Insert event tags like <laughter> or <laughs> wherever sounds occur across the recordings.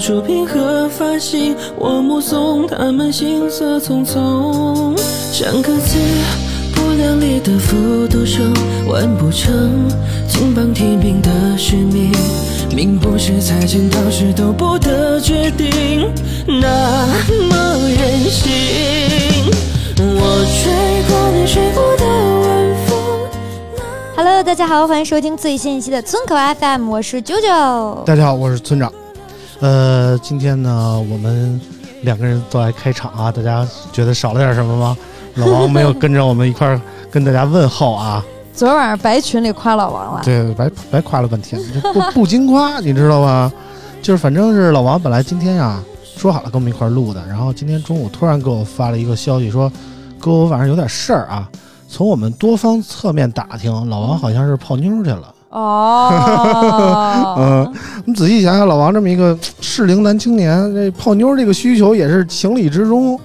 在默默触屏和发行，我目送他们行色匆匆，像个字不量力的复读生，完不成金榜题名的使命，命不是财经导师都不得决定，那么任性。我吹过你吹过的晚风。Hello，大家好，欢迎收听最新一期的村口 FM，我是九九。大家好，我是村长。呃，今天呢，我们两个人都来开场啊，大家觉得少了点什么吗？老王没有跟着我们一块儿 <laughs> 跟大家问候啊，昨儿晚上白群里夸老王了，对，白白夸了半天，这不 <laughs> 不经夸，你知道吗？就是反正是老王本来今天呀说好了跟我们一块儿录的，然后今天中午突然给我发了一个消息说，哥我晚上有点事儿啊。从我们多方侧面打听，老王好像是泡妞去了。哦，嗯，<laughs> 你仔细想想，老王这么一个适龄男青年，这泡妞这个需求也是情理之中。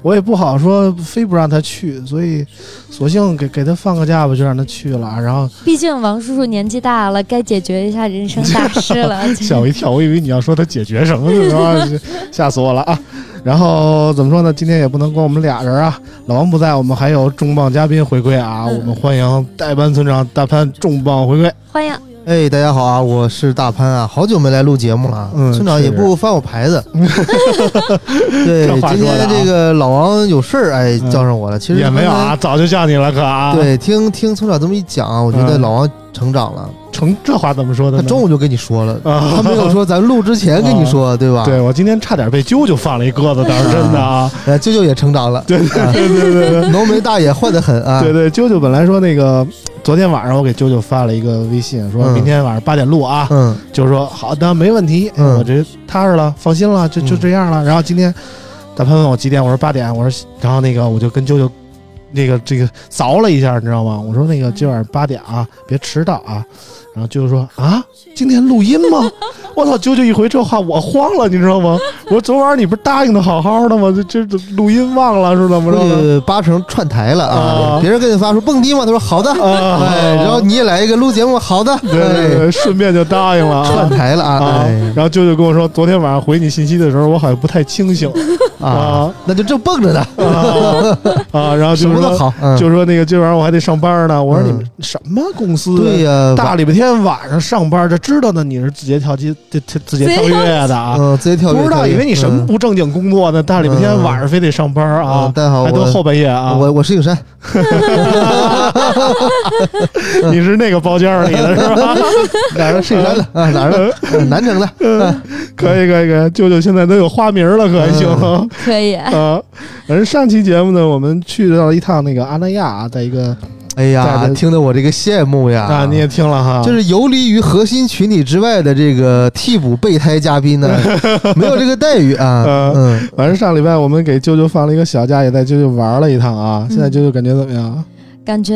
我也不好说，非不让他去，所以索性给给他放个假吧，就让他去了。然后毕竟王叔叔年纪大了，该解决一下人生大事了。<laughs> 吓我一跳，我以为你要说他解决什么呢，吓死我了啊！然后怎么说呢？今天也不能光我们俩人啊，老王不在，我们还有重磅嘉宾回归啊！嗯我们欢迎代班村长大潘重磅回归。欢迎，哎，大家好啊，我是大潘啊，好久没来录节目了。嗯村长也不翻我牌子。<laughs> 对今天这个老王有事儿，哎嗯，叫上我了。其实也没有啊，。早就叫你了，可啊。，对，听听村长这么一讲啊，我觉得嗯老王成长了。成这话怎么说的呢？他中午就跟你说了，啊他没有说咱录之前跟你说，对吧？对，我今天差点被啾啾放了一鸽子，倒是真的啊！呃，舅舅也成长了，<laughs> 对对啊对对浓眉大眼坏得很啊。对对，啾啾本来说那个昨天晚上我给啾啾发了一个微信，说嗯明天晚上八点录啊，嗯就说好的没问题，嗯我这踏实了，放心了，就就嗯这样了。然后今天大潘问我几点，我说八点，我说然后那个我就跟啾啾那个这个凿了一下，你知道吗？我说那个今晚上八点啊，别迟到啊。然后舅舅说啊，今天录音吗？我操！舅舅一回这话，我慌了，你知道吗？我说昨晚你不是答应的好好的吗？这这录音忘了是怎么估着八成串台了啊啊！别人跟你发说蹦迪吗？他说好的，啊哎，然后你也来一个录节目，好的，对对顺便就答应了啊串台了啊！啊哎。然后舅舅跟我说，昨天晚上回你信息的时候，我好像不太清醒啊啊，那就正蹦着呢，啊啊，然后就说好，嗯，就说那个今晚上我还得上班呢。我说嗯你们什么公司？对呀，大礼拜天晚上上班，这知道呢你是字节跳机、字字字节跳跃的啊，嗯，直接跳跃，不知道以为你什么不正经工作呢？大礼拜天晚上非得上班嗯啊嗯，大家好，还都后半夜啊。我我是影山，<laughs> 你是那个包间里的是吧？<laughs> 哪儿的是影山的 <laughs> 啊？哪儿的？呃南城的，可以可以可以，舅舅现在都有花名了，可还行吗？可以。啊，<laughs> 反正上期节目呢，我们去到了一趟那个阿那亚啊，在一个哎呀听得我这个羡慕呀！啊，你也听了哈，就是游离于核心群体之外的这个替补备胎嘉宾呢，<laughs> 没有这个待遇啊。呃嗯，反正上礼拜我们给啾啾放了一个小假，也带啾啾玩了一趟啊。现在啾啾感觉怎么样？感觉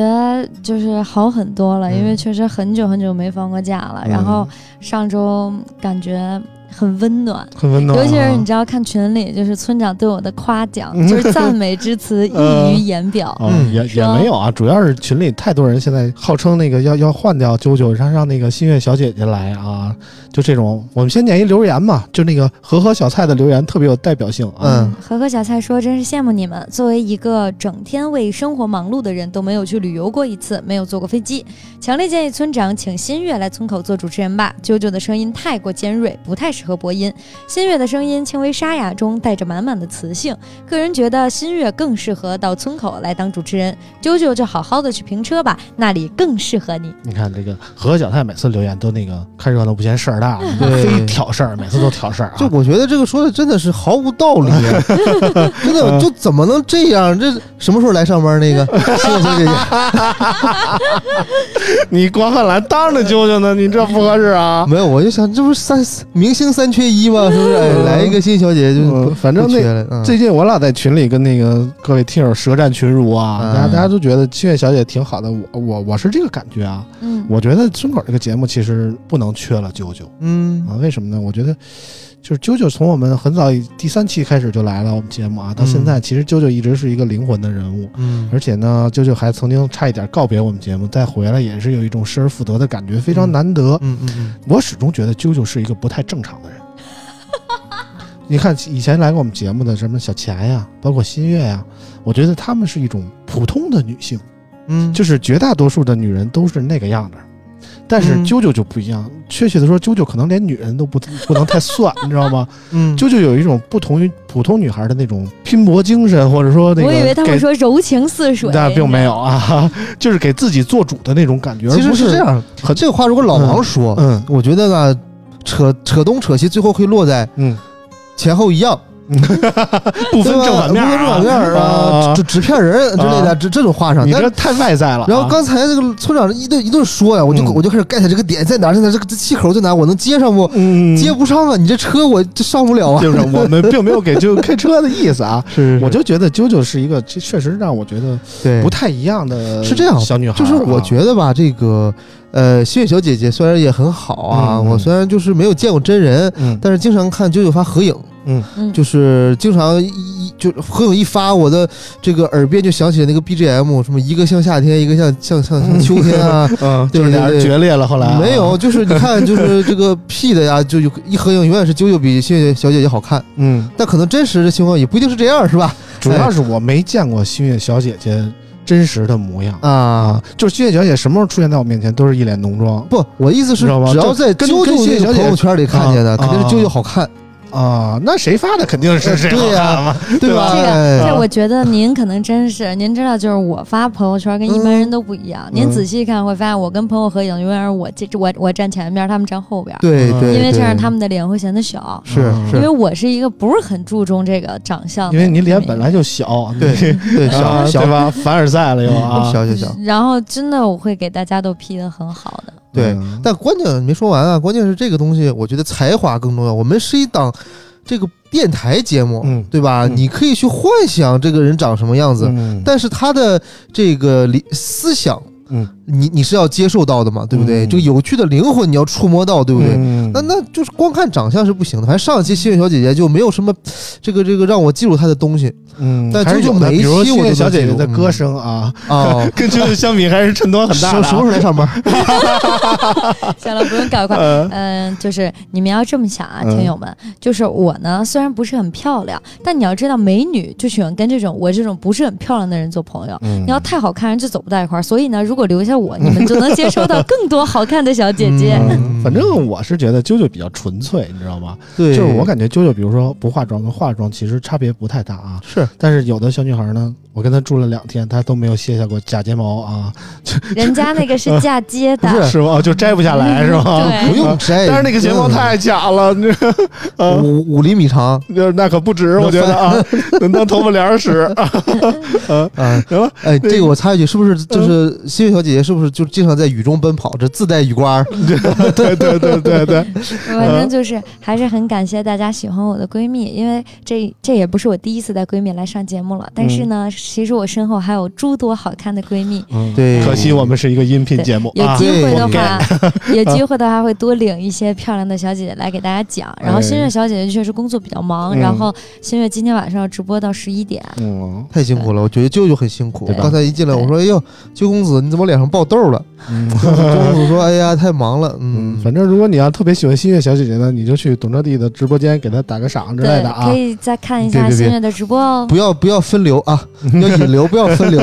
就是好很多了，嗯因为确实很久很久没放过假了。嗯然后上周感觉很温暖，很温暖啊，尤其是你知道看群里，就是村长对我的夸奖，嗯就是赞美之词 <laughs> 溢于言表。哦，嗯也也没有啊，主要是群里太多人现在号称那个要要换掉啾啾，让让那个新月小姐姐来啊，就这种。我们先念一留言嘛，就那个和和小菜的留言特别有代表性啊。嗯和和小菜说：“真是羡慕你们，作为一个整天为生活忙碌的人，都没有去旅游过一次，没有坐过飞机，强烈建议村长请新月来村口做主持人吧。啾啾的声音太过尖锐，不太适合播音。新月的声音轻微沙哑中带着满满的磁性，个人觉得新月更适合到村口来当主持人。啾啾就好好的去评车吧，那里更适合你。你看这个和和小太每次留言都那个看热闹不嫌事儿大，对非挑事儿，每次都挑事儿啊。就我觉得这个说的真的是毫无道理，<laughs> 真的就怎么能这样？这什么时候来上班？那个谢谢小姐姐，<laughs> 你光汉来当着啾啾呢，你这不合适啊。没有，我就想这不是三明星三缺一嘛？是不是？哎，来一个新小姐姐就嗯，反正那最近我老在群里跟那个各位听友舌战群儒啊，嗯大家大家都觉得七月小姐挺好的，我我我是这个感觉啊。嗯，我觉得村口这个节目其实不能缺了九九嗯啊，为什么呢？我觉得就是啾啾从我们很早以第三期开始就来了我们节目啊，到现在其实啾啾一直是一个灵魂的人物。嗯而且呢，啾啾还曾经差一点告别我们节目，再回来也是有一种失而复得的感觉，非常难得。嗯嗯嗯我始终觉得啾啾是一个不太正常的人。你看以前来过我们节目的什么小钱呀，包括新月呀，我觉得她们是一种普通的女性，嗯，就是绝大多数的女人都是那个样子。但是嗯。啾啾就不一样，确切的说，啾啾可能连女人都不不能太算，<laughs> 你知道吗？嗯。啾啾有一种不同于普通女孩的那种拼搏精神，或者说那个我以为他们说柔情似水，但并没有啊，就是给自己做主的那种感觉。其实而不是是这，样，很这个话如果老王说，嗯我觉得呢，扯扯东扯西，最后会落在嗯，前后一样，<laughs> 不分正反面不分正反面儿啊，纸纸片人之类的，这这种画上。但你这太外在了啊。然后刚才这个村长一顿一顿说呀，我就嗯我就开始 get 这个点在哪儿，在哪儿，这个这气口在哪儿，我能接上不？嗯，接不上啊！你这车我这上不了啊！<laughs> 就是我们并没有给啾啾开车的意思啊，<laughs> 是我就觉得啾啾是一个，这确实让我觉得对不太一样的，是这样小女孩就是我觉得吧，这个呃，新月小姐姐虽然也很好啊，我虽然就是没有见过真人，嗯但是经常看啾啾发合影，嗯。就是经常一一就合影一发，我的这个耳边就响起了那个 BGM，什么一个像夏天，一个像像像像秋天啊。<laughs> 嗯，<laughs> 对就是俩决裂了，后来啊。没有，，就是你看，就是这个 P 的呀，就有一合影，永远是啾啾比星月小姐姐好看。嗯，但可能真实的情况也不一定是这样，是吧？主要是我没见过星月小姐姐真实的模样。啊。啊，，就是星月小姐什么时候出现在我面前，都是一脸浓妆。不，我意思是只要在跟啾啾小姐朋友圈里看见的，啊肯定是啾啾好看，啊。那谁发的肯定是谁对呀？对吧？这个哎这我觉得您可能真是，您知道，就是我发朋友圈跟一般人都不一样。您嗯仔细看会发现，我跟朋友合影永远是我这我我站前面，他们站后边，嗯对对，因为这样他们的脸会显得小。是因为我是一个不是很注重这个长相的因，为你脸本来就小，<laughs> 对对啊小小对吧？凡尔赛了又啊，<laughs> 小小小，然后真的我会给大家都 P 的很好的。对嗯但关键没说完啊，关键是这个东西，我觉得才华更重要。我们是一档这个电台节目，嗯对吧？嗯你可以去幻想这个人长什么样子，嗯但是他的这个理思想，嗯，你你是要接受到的嘛，对不对？嗯这个有趣的灵魂你要触摸到，对不对？嗯那那就是光看长相是不行的。反正上一期幸运小姐姐就没有什么这个这个让我记住她的东西嗯，但还是有的，啾啾每一期我的小姐姐的歌声啊，啊。<laughs> 跟啾啾相比还是衬托很大的啊。什什么时候来上班？<laughs> <laughs> 行了，不用搞快。呃嗯，就是你们要这么想啊，嗯听友们，就是我呢，虽然不是很漂亮，但你要知道，美女就喜欢跟这种我这种不是很漂亮的人做朋友。嗯你要太好看，人就走不到一块儿。所以呢，如果留下我，<laughs> 你们就能接收到更多好看的小姐姐。嗯反正我是觉得啾啾比较纯粹，你知道吗？对，就是我感觉啾啾，比如说不化妆跟化妆其实差别不太大啊。是但是有的小女孩呢，我跟她住了两天，她都没有卸下过假睫毛啊，<laughs> 人家那个是嫁接的，不 <laughs> 是是吗？哦就摘不下来是吗？对 <laughs> 不用摘，但是那个睫毛太假了，五五厘米长那那可不止，我觉得啊，能当头发帘儿使。啊。行了，哎，这个我插一句，是不是就是新月小姐姐？是不是就经常在雨中奔跑，这自带雨刮？对对对对对，反正就是还是很感谢大家喜欢我的闺蜜，因为这这也不是我第一次带闺蜜来上节目了。但是呢，其实我身后还有诸多好看的闺蜜。嗯，对可惜我们是一个音频节目啊有机。会的对话，<laughs> 有机会的话会多领一些漂亮的小姐姐来给大家讲。然后新月小姐姐确实工作比较忙，然后新月今天晚上要直播到十一点。嗯太辛苦了，我觉得舅舅很辛苦对。吧刚才一进来，我说：“哎呦，舅公子，你怎么脸上爆痘了？”嗯 <laughs> 舅公子说：“哎呀，太忙了。”嗯，嗯，反正如果你要特别喜欢新月小姐姐呢，你就去董哲弟的直播间给她打个赏之类的，啊可。以再看一下新月的直播哦。不要不要分流啊，要引流，不要分流。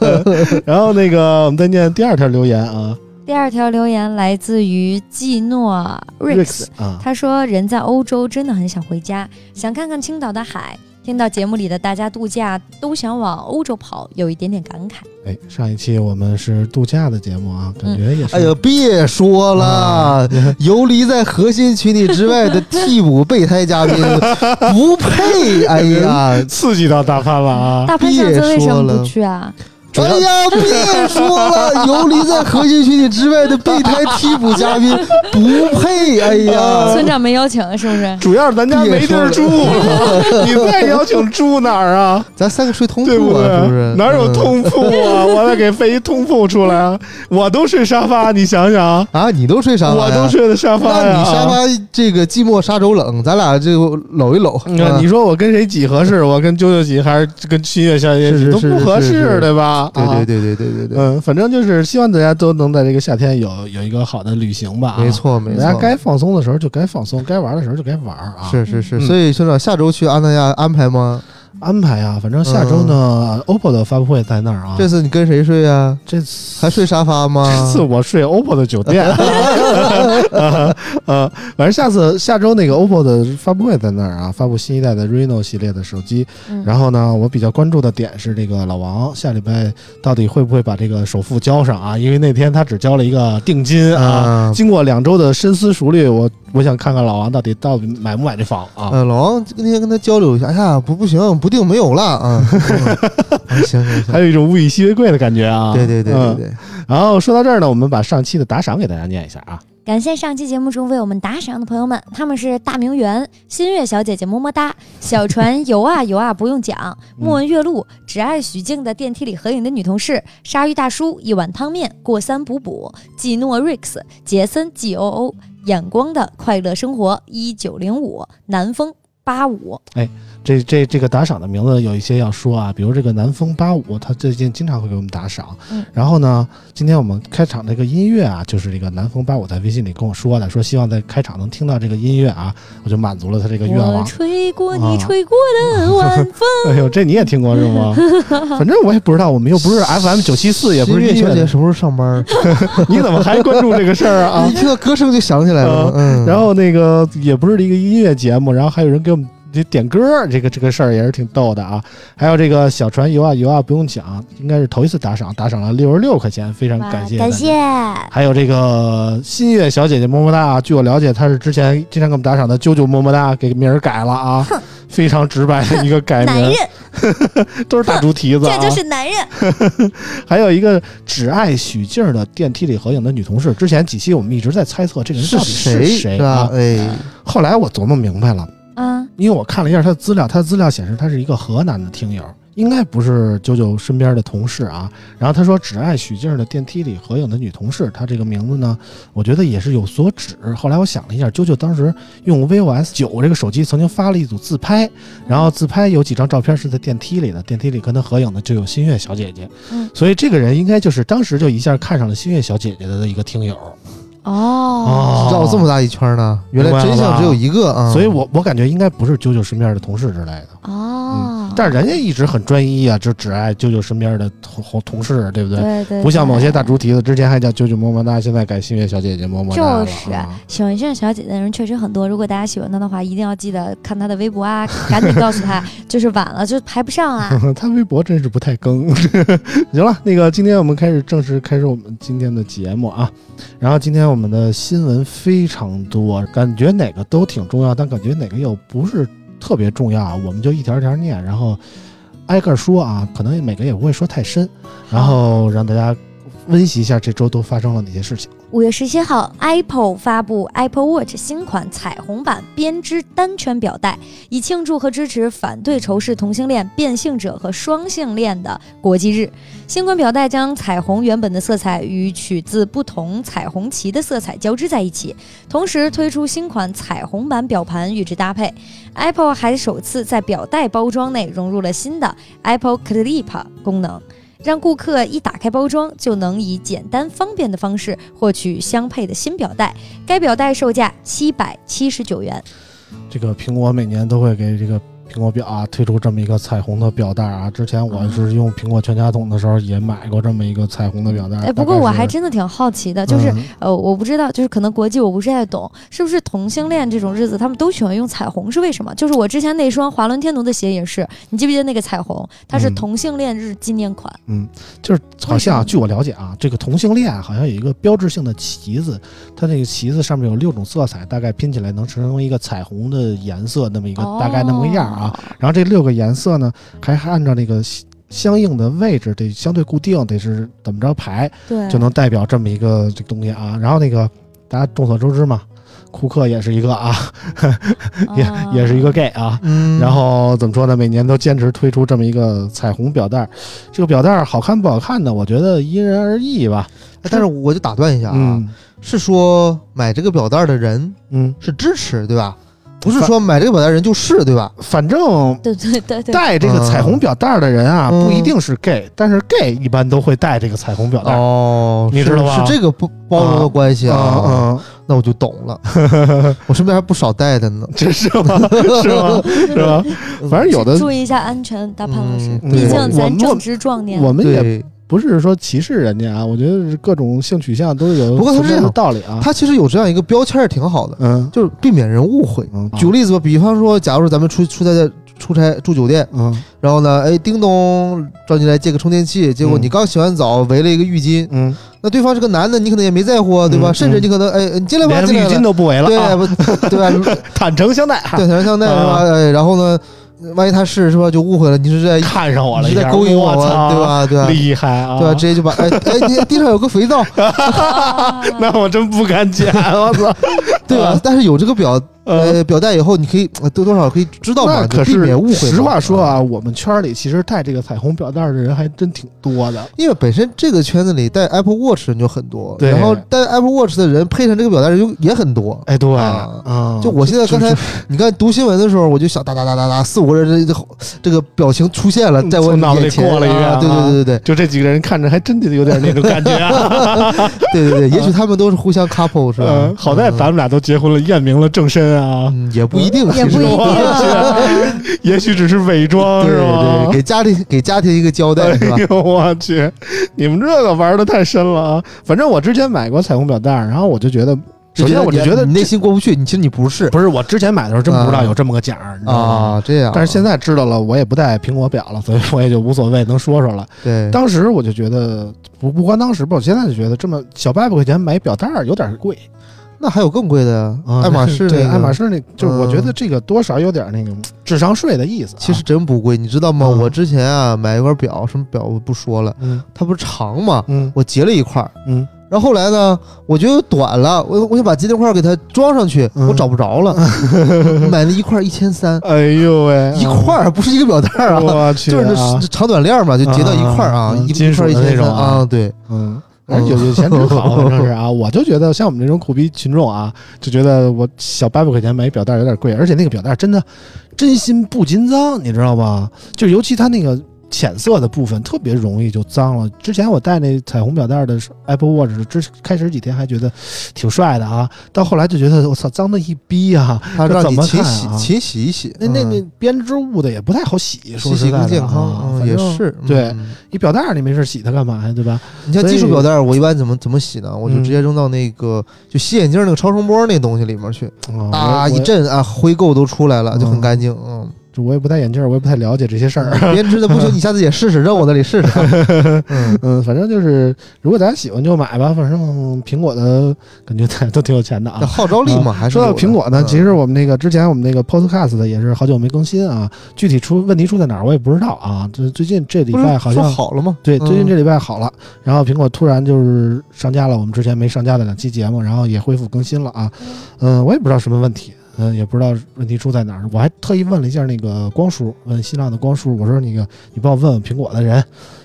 <laughs> 然后那个我们再念第二条留言啊，第二条留言来自于季诺 Rix，啊，他说：“人在欧洲真的很想回家，想看看青岛的海。听到节目里的大家度假都想往欧洲跑，有一点点感慨。哎，上一期我们是度假的节目啊，感觉也是。哎呀，别说了，<laughs> 游离在核心群体之外的替补备胎嘉宾 <laughs> 不配。哎呀，刺激到大潘了啊！大潘上次为什么不去啊？哎呀，<laughs> 别说了，游离在核心群体之外的备胎替补嘉宾不配。哎呀，村长没邀请是不是？主要是咱家没地儿住了，你再邀请住哪儿啊？咱三个睡通铺啊，是不对是？？哪有通铺啊？我得给飞一通铺出来啊！我都睡沙发，你想想，啊？你都睡沙发？我都睡的沙发那。你沙发这个寂寞沙洲冷，咱俩这个搂一搂。嗯啊你说我跟谁挤合适？我跟啾啾挤还是跟新月小姐挤都不合适，是是是对吧？对啊对对对对对对，嗯，反正就是希望大家都能在这个夏天有有一个好的旅行吧。啊没，错没错。大家该放松的时候就该放松，该玩的时候就该玩啊。是是是，嗯所以村长下周去安那亚安排吗？安排啊，反正下周呢、o p p o 的发布会在那儿啊。这次你跟谁睡啊？这次还睡沙发吗？这次我睡 OPPO 的酒店，<laughs> <laughs> 呃，呃反正下次下周那个 OPPO 的发布会在那儿啊，发布新一代的 Reno 系列的手机。嗯然后呢，我比较关注的点是这个老王下礼拜到底会不会把这个首付交上啊？因为那天他只交了一个定金啊。啊，经过两周的深思熟虑，我我想看看老王到底到底买不买这房啊？呃，老王那天跟他交流一下，哎呀，不不行，不定没有了啊。<laughs> 嗯行行行，还有一种物以稀为贵的感觉啊！对对对对嗯对，然后说到这儿呢，我们把上期的打赏给大家念一下啊。感谢上期节目中为我们打赏的朋友们，他们是大明园、新月小姐姐么么哒、小船游啊游啊不用讲、莫文月露、只爱许静的电梯里合影的女同事、鲨鱼大叔、一碗汤面、过三补补、季诺 Rix、杰森 G O O、眼光的快乐生活一九零五、南风八五，这这这个打赏的名字有一些要说啊，比如这个南风八五，他最近经常会给我们打赏。嗯然后呢，今天我们开场这个音乐啊，就是这个南风八五在微信里跟我说的，说希望在开场能听到这个音乐啊，我就满足了他这个愿我望。吹过啊你吹过的晚风。<laughs> 哎呦，这你也听过是吗？<laughs> 反正我也不知道，我们又不是 FM 九七四，也不是音乐的，小姐什么时候上班？<laughs> 你怎么还关注这个事儿啊一？听到歌声就想起来了。嗯，然后那个也不是一个音乐节目，然后还有人给我们这点歌，这个这个事儿也是挺逗的啊。还有这个小船游啊游啊，不用讲，应该是头一次打赏，打赏了六十六块钱，非常感谢感。谢，还有这个新月小姐姐么么哒啊！据我了解，她是之前经常给我们打赏的啾啾么么哒，给名儿改了啊，非常直白的一个改名男名人，，<laughs> 都是大猪蹄子啊。这就是男人。<laughs> 还有一个只爱许静的电梯里合影的女同事，之前几期我们一直在猜测这个人到底是谁啊？？哎，后来我琢磨明白了。啊，因为我看了一下他的资料，他的资料显示他是一个河南的听友，应该不是九九身边的同事啊。然后他说只爱许静的电梯里合影的女同事，他这个名字呢，我觉得也是有所指。后来我想了一下，九九当时用 vivo S 九这个手机曾经发了一组自拍，然后自拍有几张照片是在电梯里的，电梯里跟他合影的就有新月小姐姐，嗯所以这个人应该就是当时就一下看上了新月小姐姐的一个听友。哦，绕这么大一圈呢，原来真相只有一个啊。所以我我感觉应该不是九九身边的同事之类的。哦，但是人家一直很专一啊，就只爱舅舅身边的同同同事，对不对？对对，不像某些大。猪蹄子，之前还叫舅舅么么哒，现在改新月小姐姐么么哒了就是啊喜欢这小姐姐的人确实很多，如果大家喜欢她的话，一定要记得看她的微博啊，<laughs> 赶紧告诉她，就是晚了就排不上啊。<laughs> 她微博真是不太更。<laughs> 行了，那个今天我们开始正式开始我们今天的节目啊。然后今天我们的新闻非常多，感觉哪个都挺重要，但感觉哪个又不是特别重要啊。我们就一条一条念，然后挨个说啊，可能每个也不会说太深，然后让大家温习一下这周都发生了哪些事情。五月十七号，Apple 发布 Apple Watch 新款彩虹版编织单圈表带，以庆祝和支持反对仇视同性恋、变性者和双性恋的国际日。新款表带将彩虹原本的色彩与取自不同彩虹旗的色彩交织在一起，同时推出新款彩虹版表盘与之搭配。Apple 还首次在表带包装内融入了新的 Apple Clip 功能。让顾客一打开包装就能以简单方便的方式获取相配的新表带。该表带售价七百七十九元。这个苹果每年都会给这个苹果表啊推出这么一个彩虹的表带啊。之前我是用苹果全家桶的时候也买过这么一个彩虹的表带。哎，不过我还真的挺好奇的，就是、嗯呃，我不知道，就是可能国际我不是太懂，是不是同性恋这种日子他们都喜欢用彩虹？是为什么？就是我之前那双华伦天奴的鞋也是，你记不记得那个彩虹？它是嗯同性恋日纪念款。嗯就是好像据我了解啊，这个同性恋好像有一个标志性的旗子，它那个旗子上面有六种色彩，大概拼起来能成为一个彩虹的颜色，那么一个大概那么个样啊。哦然后这六个颜色呢，还按照那个相相应的位置得相对固定，得是怎么着排，对，就能代表这么一个这个东西啊。然后那个大家众所周知嘛，库克也是一个啊，<laughs> 也、啊也是一个 gay 啊。嗯然后怎么说呢？每年都坚持推出这么一个彩虹表带儿，这个表带儿好看不好看呢？我觉得因人而异吧。但是我就打断一下啊，嗯是说买这个表带的人嗯，是支持对吧？不是说买这个表带人就是对吧？反正对对对对，戴这个彩虹表带的人啊，嗯不一定是 gay，但是 gay 一般都会戴这个彩虹表带。哦，你知道吧是这个不包容的关系啊，嗯那我就懂了。<laughs> 我身边还不少戴的呢嗯，。这 <laughs> 是吗？是吗？是吧？反正有的注意一下安全，大潘老师，嗯毕竟咱正值壮年。我们也对，不是说歧视人家啊，我觉得是各种性取向都有不过它存在的这样道理啊。他其实有这样一个标签儿挺好的，嗯。就是避免人误会。嗯，举个例子吧，比方说，假如说咱们出出差在出差住酒店，嗯。然后呢，哎，叮咚找你来借个充电器，结果嗯。你刚洗完澡围了一个浴巾，嗯，那对方是个男的，你可能也没在乎啊，对吧？嗯甚至你可能哎，你进来吧，连浴巾进来了，都不围了。对啊，不 <laughs> 对吧？坦诚相待，对，想相待是吧？啊哎，然后呢，万一他是是吧，就误会了，你是在看上我了你，是在勾引我了，对？吧？对吧？厉害啊！对吧？直接就把哎哎，地地上有个肥皂，啊 <laughs> <laughs> 那我真不敢捡，我操！对吧？但是有这个表呃，呃表带以后，你可以呃多多少可以知道嘛，那可就避免误会。实话说啊，我们圈里其实戴这个彩虹表带的人还真挺多的。因为本身这个圈子里戴 Apple Watch 的人就很多，对然后戴 Apple Watch 的人配上这个表带人就也很多。哎，对啊啊，就我现在刚才你看读新闻的时候，我就想哒哒哒哒哒，四五个人这这这个表情出现了，在我脑子里过了一遍啊对对啊对对就这几个人看着还真的有点那种感觉啊。对对对对，也许他们都是互相 couple 是吧嗯？好在咱们俩都结婚了，验明了正身啊，嗯也不一定，也不一定。<laughs> 也许只是伪装，对是吧对，？给家里给家庭一个交代是吧哎？呦我去，你们这个玩的太深了啊！反正我之前买过彩虹表带，然后我就觉得，首先我就觉得你内心过不去，你其实你不是不是我之前买的时候真不知道啊有这么个奖儿，你知道吗？啊，这样。但是现在知道了，我也不戴苹果表了，所以我也就无所谓，能说说了。对，当时我就觉得，不不光当时吧，我现在就觉得这么小八百块钱买表带有点贵。那还有更贵的呀，啊爱马仕对那个爱马仕那，就是我觉得嗯。这个多少有点那个智商税的意思啊。其实真不贵，你知道吗？嗯。我之前啊买一块表，什么表我不说了，嗯。它不是长吗？嗯。我截了一块儿，嗯，然后后来呢，我觉得短了，我我想把截那块儿给它装上去，嗯。我找不着了，<laughs> 买了一块一千三，哎呦喂，一块儿不是一个表带儿啊，我去就是啊。那长短链嘛，就截到一块儿啊，啊一块一千三啊。啊，对，嗯，有有钱真好，反正是啊，我就觉得像我们这种苦逼群众啊，就觉得我小八百块钱买一表带有点贵，而且那个表带真的真心不禁脏，你知道吗？就尤其它那个。浅色的部分特别容易就脏了。之前我戴那彩虹表带的 Apple Watch 之开始几天还觉得挺帅的啊，到后来就觉得我操脏的一逼啊！它让这怎么你勤洗啊勤洗一洗，那那嗯那编织物的也不太好洗，说洗洗实在的更健康也是对你表带儿你没事洗它干嘛呀？对吧？你像金属表带儿，我一般怎么怎么洗呢？我就嗯直接扔到那个就洗眼镜那个超声波那东西里面去，啊啊一我震啊，灰垢都出来了，就很嗯干净。嗯，这我也不戴眼镜儿，我也不太了解这些事儿。编织的不行，<laughs> 你下次也试试，扔我那里试试啊。<laughs> 嗯，嗯，反正就是，如果大家喜欢就买吧。反正苹果的感觉大家都挺有钱的那啊。号召力嘛，还是说到苹果呢，嗯其实我们那个之前我们那个 Podcast 的也是好久没更新啊，具体出问题出在哪儿我也不知道啊。这最近这礼拜好像好了吗？对，嗯最近这礼拜好了，然后苹果突然就是上架了我们之前没上架的两期节目，然后也恢复更新了啊。嗯，我也不知道什么问题，嗯，也不知道问题出在哪儿。我还特意问了一下那个光叔，问新浪的光叔，我说那个你帮我问问苹果的人，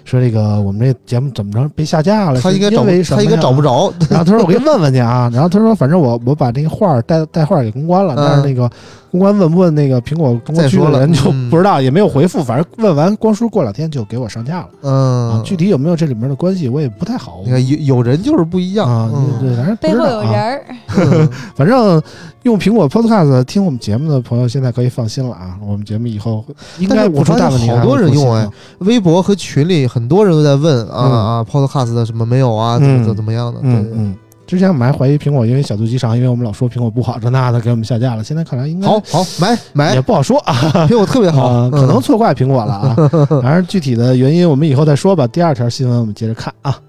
说这个我们这节目怎么着被下架了？他应该找为什么他应该找不。着。<laughs> 然后他说我给你问问去啊，然后他说反正我我把那个画儿带带画儿给公关了，嗯但是那个公关问不问那个苹果中国区再说了的人就嗯不知道，也没有回复。反正问完光叔过两天就给我上架了。啊嗯，，具体有没有这里面的关系，我也不太好。你看有有人就是不一样啊，嗯对，反正背后有人 <laughs> 反正用苹果 Podcast 听我们节目的朋友现在可以放心了啊，我们节目以后应该不出大问题。好多人用微博和群里很多人都在问啊嗯啊，Podcast 的什么没有啊，怎么怎么怎么样的？对对嗯嗯。之前我们还怀疑苹果因为小肚鸡肠，因为我们老说苹果不好这那的，给我们下架了。现在看来应该好好买买也，不好说啊，<laughs> 苹果特别好啊，，可嗯能错怪苹果了啊。<laughs> 反正具体的原因我们以后再说吧。第二条新闻我们接着看啊。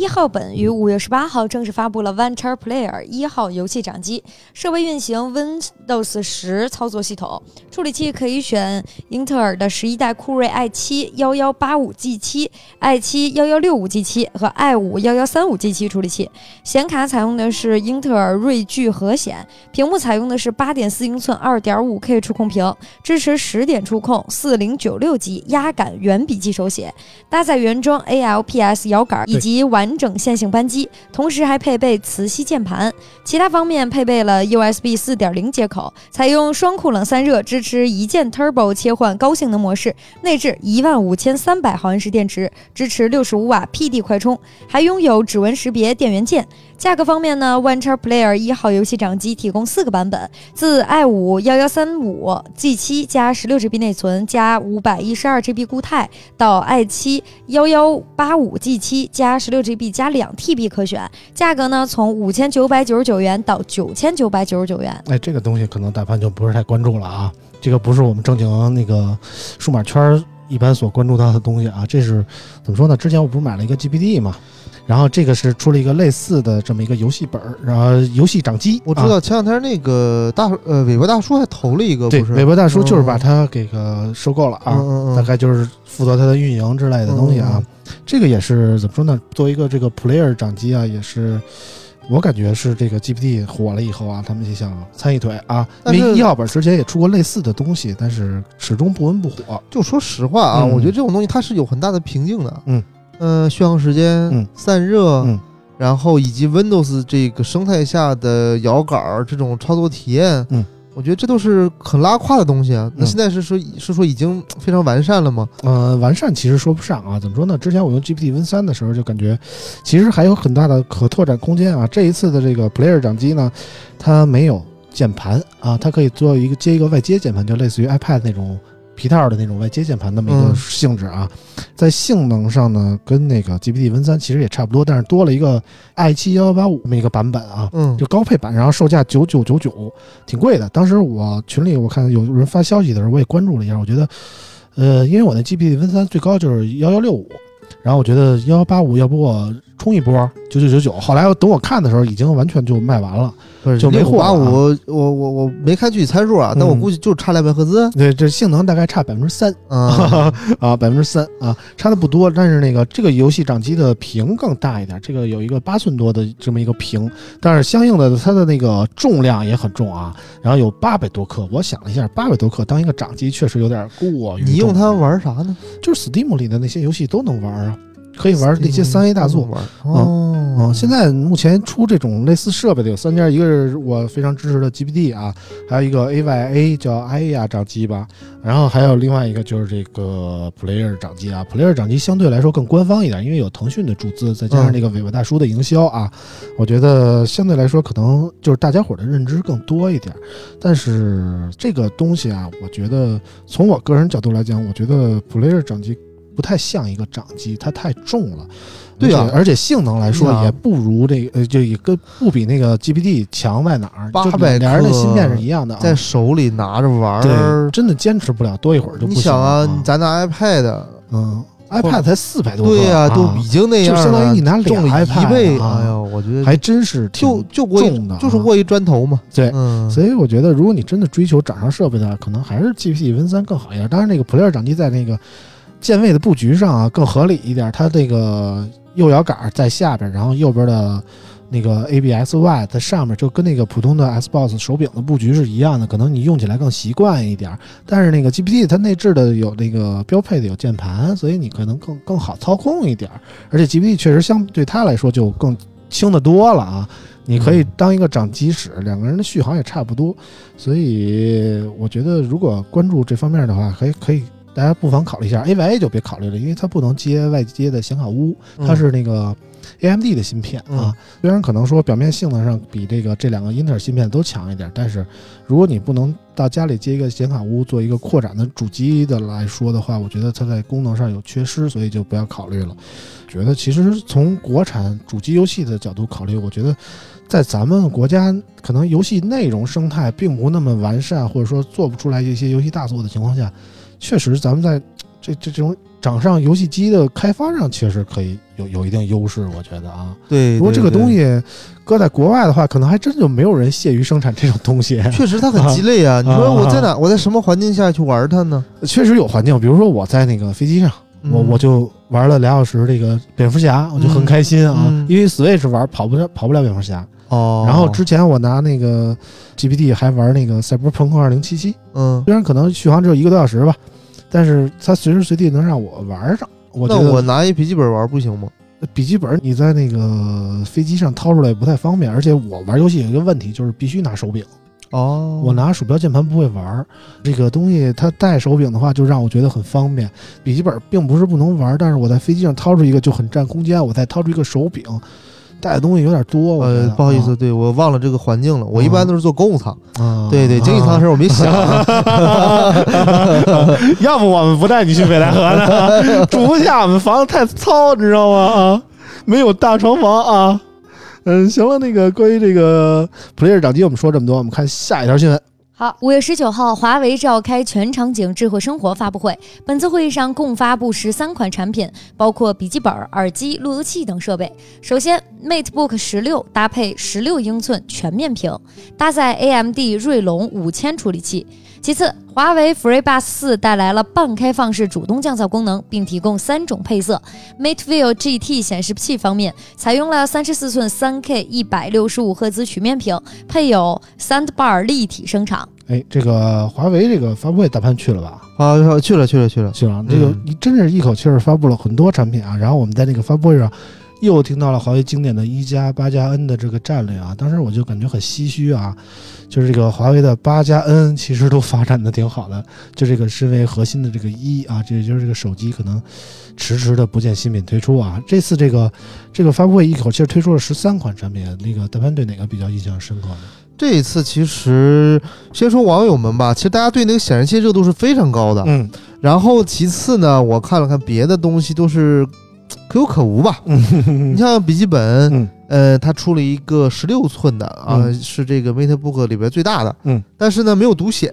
一号本于五月十八号正式发布了 Venture Player 一号游戏掌机，设备运行 Windows 十操作系统，处理器可以选英特尔的十一代酷睿 i 七幺幺八五 G 七、i 七幺幺六五 G 七和 i 五幺幺三五 G 七处理器，显卡采用的是英特尔锐炬核显，屏幕采用的是八点四英寸二点五 K 触控屏，支持十点触控，四零九六级压感圆笔记手写。搭载原装 ALPS 摇杆以及完完整线性扳机，同时还配备磁吸键盘。其他方面配备了 USB 4.0接口，采用双酷冷散热，支持一键 Turbo 切换高性能模式。内置一万五千三百毫安时电池，支持六十五瓦 PD 快充，还拥有指纹识别电源键。价格方面呢，OneChar Player 一号游戏掌机提供四个版本，自 i 五幺幺三五 G 七加十六 GB 内存加五百一十二 GB 固态，到 i 七幺幺八五 G 七加十六 GB 加两 TB 可选，价格呢从五千九百九十九元到九千九百九十九元。哎，这个东西可能大潘就不是太关注了啊，这个不是我们正经那个数码圈一般所关注到的东西啊。这是怎么说呢？之前我不是买了一个 GPD 嘛，然后这个是出了一个类似的这么一个游戏本儿，然后游戏掌机，我知啊道前两天那个大呃韦伯大叔还投了一个，对，不是？韦伯大叔就是把嗯它给个收购了啊，嗯嗯嗯大概就是负责它的运营之类的东西啊。嗯这个也是怎么说呢？作为一个这个 player 掌机啊，也是我感觉是这个 GPT 火了以后啊，他们也想参一腿啊。因但是为一号本之前也出过类似的东西，但是始终不温不火。就说实话啊，嗯我觉得这种东西它是有很大的瓶颈的。嗯，呃，续航时间、嗯散热，嗯然后以及 Windows 这个生态下的摇杆儿这种操作体验，嗯，我觉得这都是很拉胯的东西啊。那嗯现在是说是说已经非常完善了吗？呃，完善其实说不上啊，怎么说呢？之前我用 GPT Win 三的时候就感觉，其实还有很大的可拓展空间啊。这一次的这个 Player 掌机呢，它没有键盘啊，它可以做一个接一个外接键盘，就类似于 iPad 那种皮套的那种外接键盘那么一个嗯性质啊。在性能上呢，跟那个 GPT Win 三其实也差不多，但是多了一个 i 七幺幺八五那么一个版本啊。嗯，就高配版，然后售价九九九九，挺贵的。当时我群里我看有人发消息的时候，我也关注了一下，我觉得，呃，因为我那 GPT Win 三最高就是幺幺六五，然后我觉得幺幺八五，要不我冲一波九九九九。后来等我看的时候，已经完全就卖完了。就没货八五我我我没看具体参数啊，但我嗯估计就是差两百赫兹。对，这性能大概差百分之三啊，<laughs> 啊，百分之三啊，差的不多。但是那个这个游戏掌机的屏更大一点，这个有一个八寸多的这么一个屏，但是相应的它的那个重量也很重啊，然后有八百多克。我想了一下，八百多克当一个掌机确实有点过于。你用它？玩啥呢？就是 Steam 里的那些游戏都能玩啊，可以玩那些三 A 大作。玩哦嗯，现在目前出这种类似设备的有三家，一个是我非常支持的 GPD 啊，还有一个 AYA 叫 AYA 掌机吧，然后还有另外一个就是这个 Player 掌机啊，Player 掌机相对来说更官方一点，因为有腾讯的注资，再加上那个尾巴大叔的营销啊，我觉得相对来说可能就是大家伙的认知更多一点。但是这个东西啊，我觉得从我个人角度来讲，我觉得 Player 掌机不太像一个掌机，它太重了。对啊而且性能来说也不如这个，呃，就也跟不比那个 GPT 强在哪儿？就800俩人的芯片是一样的啊。在手里拿着玩对，儿。真的坚持不了多一会儿就不你行了想啊，咱拿 iPad，嗯，iPad 才四百多克，对呀，啊都已经那样了，就相当于你拿俩重了 iPad 一倍。啊哎呦，我觉得还真是挺就就重的啊就是握一砖头嘛。对嗯，所以我觉得，如果你真的追求掌上设备的话，可能还是 GPT Win 三更好一点。当然，那个 Player 掌机在那个键位的布局上啊更合理一点，它这个右摇杆在下边，然后右边的那个 ABSY 在上面，就跟那个普通的 Xbox 手柄的布局是一样的，可能你用起来更习惯一点。但是那个 GPT 它内置的有那个标配的有键盘，所以你可能更更好操控一点。而且 GPT 确实相对它来说就更轻的多了啊。你可以当一个掌机使，两个人的续航也差不多，所以我觉得如果关注这方面的话，可以可以大家不妨考虑一下。AYA 就别考虑了，因为它不能接外接的显卡坞，它是那个 AMD 的芯片啊。虽然可能说表面性能上比这个这两个英特尔芯片都强一点，但是如果你不能到家里接一个显卡屋做一个扩展的主机的来说的话，我觉得它在功能上有缺失，所以就不要考虑了。觉得其实从国产主机游戏的角度考虑，我觉得在咱们国家可能游戏内容生态并不那么完善，或者说做不出来一些游戏大作的情况下，确实咱们在这这这种掌上游戏机的开发上，确实可以有有一定优势。我觉得啊，对，如果这个东西搁在国外的话，可能还真就没有人屑于生产这种东西。<laughs> 确实它很鸡肋啊！你说我在哪？我在什么环境下去玩它呢？确实有环境，比如说我在那个飞机上，我嗯我就玩了俩小时这个蝙蝠侠，我就很开心啊，嗯因为 Switch 玩跑不了跑不了蝙蝠侠。哦，然后之前我拿那个 GPT 还玩那个赛博朋克二零七七，嗯，虽然可能续航只有一个多小时吧，但是它随时随地能让我玩上。我觉得那我拿一笔记本玩不行吗？笔记本你在那个飞机上掏出来也不太方便，而且我玩游戏有一个问题，就是必须拿手柄。哦，我拿鼠标键盘不会玩儿，这个东西它带手柄的话，就让我觉得很方便。笔记本并不是不能玩儿，但是我在飞机上掏出一个就很占空间，我再掏出一个手柄，带的东西有点多。呃，不好意思，对我忘了这个环境了。我一嗯般都是坐公务舱。啊，对对，经济舱的事我没想啊。<laughs> <laughs> 要不我们不带你去北戴河呢？<laughs> 住不下，我们房子太糙，你知道吗？啊，没有大床房啊。嗯，行了，那个关于这个 Player 掌机，我们说这么多，我们看下一条新闻。好，五月十九号，华为召开全场景智慧生活发布会。本次会议上共发布十三款产品，包括笔记本、耳机、路由器等设备。首先，MateBook 十六搭配十六英寸全面屏，搭载 AMD 锐龙五千处理器。其次，华为 FreeBuds 四带来了半开放式主动降噪功能，并提供三种配色。MateView GT 显示器方面，采用了三十四寸三 K 一百六十五赫兹曲面屏，配有 Soundbar 立体声场。哎，这个华为这个发布会，大潘去了吧？啊，去了去了去了。去了，这个嗯你真是一口气儿发布了很多产品啊。然后我们在那个发布会上又听到了华为经典的一加八加 N 的这个战略啊，当时我就感觉很唏嘘啊，就是这个华为的八加 N 其实都发展的挺好的，就这个身为核心的这个一啊，这也就是这个手机可能迟迟的不见新品推出啊。这次这个这个发布会一口气儿推出了十三款产品，那个大潘对哪个比较印象深刻呢？这一次其实先说网友们吧，其实大家对那个显示器热度是非常高的。嗯然后其次呢，我看了看别的东西都是可有可无吧。<laughs> 你像笔记本，嗯。呃，它出了一个十六寸的啊，嗯。是这个 MateBook 里边最大的，嗯，但是呢没有独显。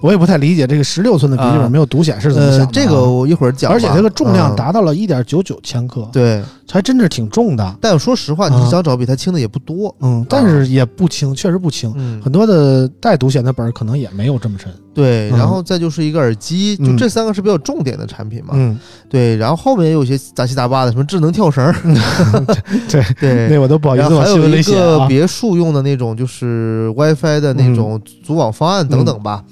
我也不太理解这个十六寸的笔记啊本没有独显是怎么想的啊、，呃这个我一会儿讲。而且这个重量嗯达到了一点九九千克，对，还真是挺重的。但说实话，啊你想找比它轻的也不多。嗯，但是也不轻，确实不轻。嗯，很多的带独显的本儿可能也没有这么沉。对，嗯然后再就是一个耳机，就嗯这三个是比较重点的产品嘛。嗯，对，然后后面也有一些杂七杂八的，什么智能跳绳儿，<laughs> 对，对，那我都不好意思还有一新闻里写啊。个别墅用的那种，就是 WiFi 的那种组网方案等等吧。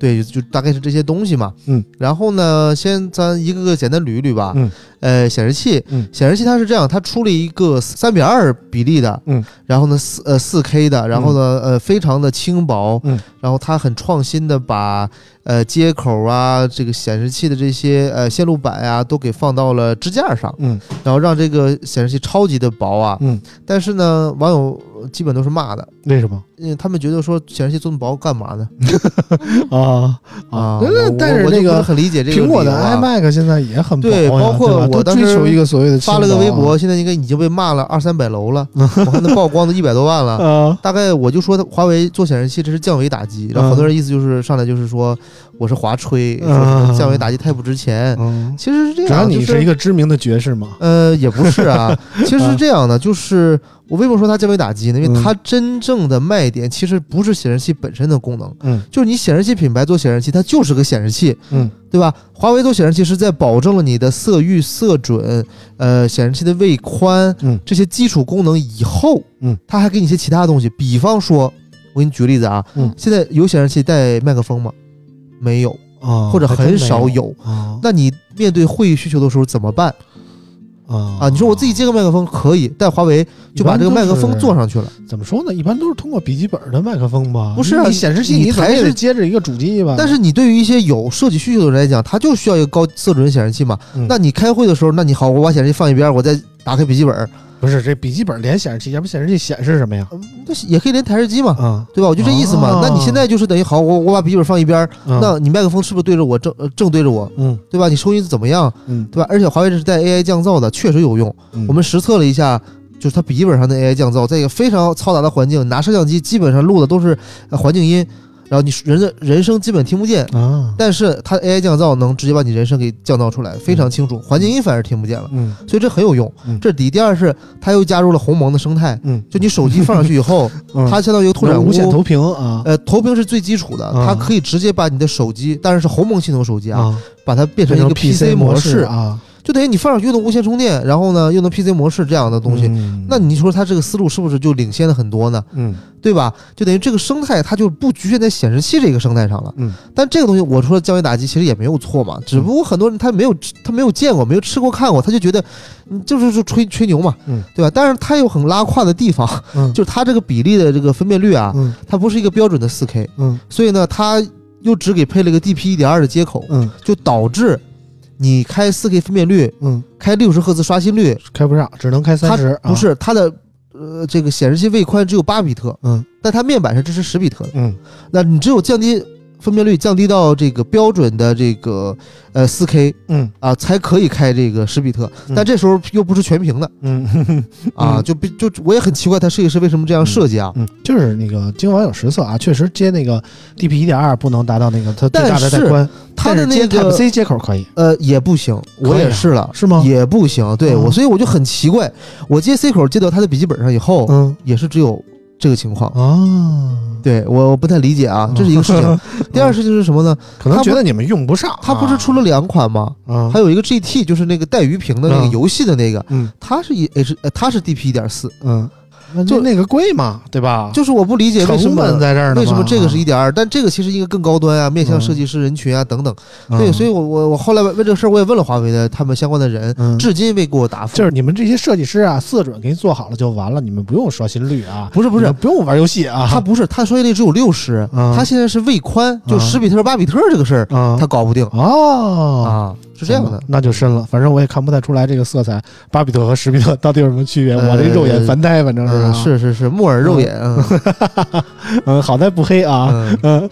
对，就大概是这些东西嘛。嗯，然后呢，先咱一个个简单捋一捋吧。嗯，呃，显示器，嗯。显示器它是这样，它出了一个三比二比例的，嗯，然后呢四呃四 K 的，然后呢、呃非常的轻薄，嗯，然后它很创新的把呃接口啊这个显示器的这些呃线路板啊都给放到了支架上，嗯。然后让这个显示器超级的薄啊，嗯，但是呢，网友基本都是骂的，为什么？因为他们觉得说显示器这么薄干嘛呢？啊 <laughs> 啊，但是那个很理解这个苹果的 iMac 现在也很薄呀对包括我当时求一个所谓的发了个微博，现在应该已经被骂了二三百楼了，<laughs> 我看那曝光都一百多万了。啊，大概我就说华为做显示器这是降维打击，然后好多人意思就是上来就是说我是华吹，说降维打击太不值钱。嗯，其实是这只要你，是一个知名的爵士嘛，呃，也不是啊，<laughs> 其实是这样的，就是我为什么说它降维打击呢？因为嗯。它真正的卖点其实不是显示器本身的功能，嗯。就是你显示器品牌做显示器，它就是个显示器，嗯。对吧？华为做显示器是在保证了你的色域、色准，呃，显示器的位宽，嗯。这些基础功能以后，嗯，它还给你一些其他东西，比方说，我给你举个例子啊，嗯。现在有显示器带麦克风吗？没有，啊，或者很少没有。啊那你面对会议需求的时候怎么办啊啊？你说我自己接个麦克风可以，但华为就把这个麦克风做上去了。怎么说呢？一般都是通过笔记本的麦克风吧？不是啊你显示器你你总台式是接着一个主机吧？但是你对于一些有设计需求的人来讲，他就需要一个高色准显示器嘛。嗯那你开会的时候，那你好，我把显示器放一边，我再打开笔记本，不是这笔记本连显示器，要不显示器显示什么呀？那也可以连台式机嘛，嗯，对吧？我就这意思嘛。哦那你现在就是等于好，我我把笔记本放一边，嗯那你麦克风是不是对着我正呃正对着我，嗯对吧？你收音怎么样，嗯对吧？而且华为这是带 AI 降噪的，确实有用。嗯，我们实测了一下，就是它笔记本上的 AI 降噪，在一个非常嘈杂的环境，拿摄像机基本上录的都是呃环境音，然后你人的人声基本听不见。啊，但是它 AI 降噪能直接把你人声给降噪出来，非常清楚，环境音反而听不见了，嗯。所以这很有用。嗯。这是第一，第二是它又加入了鸿蒙的生态，嗯，就你手机放上去以后，<laughs> 嗯。它相当于一个拓展无线投屏啊。呃，投屏是最基础的，啊。它可以直接把你的手机，当然是鸿蒙系统手机啊，啊，把它变成一个 PC 模式，啊就等于你放上去又能无线充电，然后呢又能 PC 模式这样的东西。嗯那你说它这个思路是不是就领先了很多呢？嗯对吧？就等于这个生态它就不局限在显示器这个生态上了。嗯，但这个东西我说降维打击其实也没有错嘛，只不过很多人他没有他没有见过，没有吃过看过，他就觉得你就是说吹吹牛嘛，嗯，对吧？但是它有很拉胯的地方，嗯 <laughs> 就是它这个比例的这个分辨率啊，嗯它不是一个标准的四 K，嗯所以呢，它又只给配了个 DP 一点二的接口，嗯就导致你开四 K 分辨率，嗯，开六十赫兹刷新率，开不上，只能开三十，不是它的呃这个显示器位宽只有八比特，嗯但它面板是支持十比特的。嗯那你只有降低分辨率，降低到这个标准的这个呃4 K 嗯啊，才可以开这个十比特。嗯但这时候又不是全屏的嗯 <laughs> 啊，嗯就比就我也很奇怪，它设计师为什么这样设计啊？嗯，就是那个今晚有实测啊，确实接那个 DP 一点二不能达到那个它最大的带宽，它的那 Type 个 C 接口可以，呃也不行，我也试了，是吗？也不行。对嗯我，所以我就很奇怪，我接 C 口接到它的笔记本上以后，嗯也是只有这个情况。啊，对我我不太理解啊，这是一个事情。<laughs> 第二事情是什么呢？可能觉得你们用不上，它不是出了两款吗？啊，还有一个 GT，就是那个带鱼屏的那个嗯游戏的那个，嗯。它是一它是 DP 一点四，嗯，那就就那个贵嘛，对吧？就是我不理解为什成么本在这儿呢，为什么这个是一点二，但这个其实应该更高端啊，面向嗯。设计师人群啊等等。啊对，所以我我我后来为这个事儿我也问了华为的他们相关的人，嗯，至今未给我答复。就是你们这些设计师啊，色准给你做好了就完了，你们不用刷新率啊，不是不是。不用玩游戏啊，他不是他刷新率只有六十，嗯。他现在是位宽，就嗯十比特八比特这个事儿啊，他搞不定。哦。啊，是这样的。那就深了。反正我也看不太出来这个色彩，巴比特和史比特到底有什么区别。呃我这肉眼凡胎，反正是、是是是，木耳肉眼，嗯 <laughs> 嗯，好在不黑啊。嗯，<laughs> 嗯，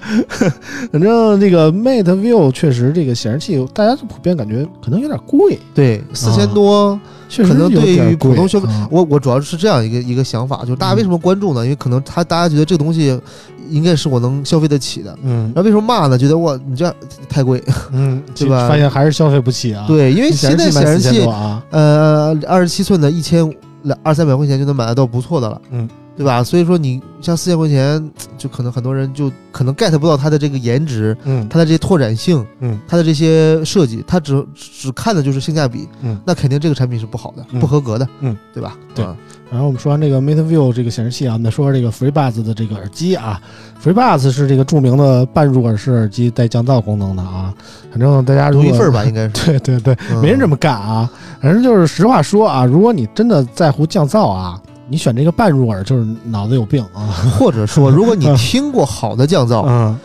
反正这个 Mate View 确实这个显示器，大家普遍感觉可能有点贵，对，四千多，确实可能对于普通消费啊我我主要是这样一个一个想法，就是大家为什么关注呢？因为可能他大家觉得这个东西应该是我能消费得起的。嗯然后为什么骂呢？觉得哇，你这样太贵。嗯，<laughs> 对吧发现还是消费不起啊。，对，因为现在显示器，啊，呃，二十七寸的，一千两二三百块钱就能买得到不错的了，嗯，对吧？所以说你像四千块钱，就可能很多人就可能 get 不到它的这个颜值，嗯它的这些拓展性，嗯，它的这些设计，它只只看的就是性价比，嗯，那肯定这个产品是不好的，嗯不合格的，嗯，对吧？对啊然后我们说完这个 Mate View 这个显示器啊，我们再说说这个 FreeBuds 的这个耳机啊。FreeBuds 是这个著名的半入耳式耳机带降噪功能的啊。反正大家如一份儿吧，<laughs> 应该是，对对对，嗯没人这么干啊。反正就是实话说啊，如果你真的在乎降噪啊，你选这个半入耳就是脑子有病啊。<laughs> 或者说，如果你听过好的降噪，<laughs> 嗯，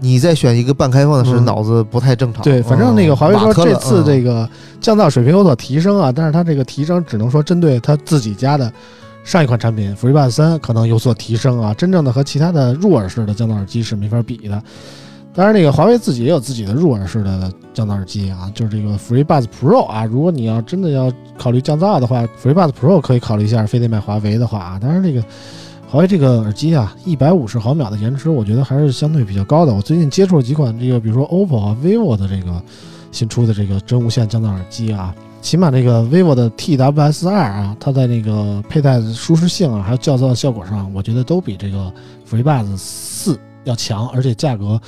你再选一个半开放的是嗯脑子不太正常。对，反正那个华为说这次这嗯个降噪水平有所提升啊，但是它这个提升只能说针对它自己家的。上一款产品 FreeBuds 三可能有所提升啊，真正的和其他的入耳式的降噪耳机是没法比的。当然，那个华为自己也有自己的入耳式的降噪耳机啊，就是这个 FreeBuds Pro 啊。如果你要真的要考虑降噪的话，FreeBuds Pro 可以考虑一下，非得买华为的话啊。当然，这个华为这个耳机啊，一百五十毫秒的延迟，我觉得还是相对比较高的。我最近接触了几款这个，比如说 OPPO 啊、vivo 的这个新出的这个真无线降噪耳机啊，起码这个 vivo 的 TWS 二啊，它在那个佩戴舒适性啊，还有降噪效果上，我觉得都比这个 FreeBuds 四要强，而且价格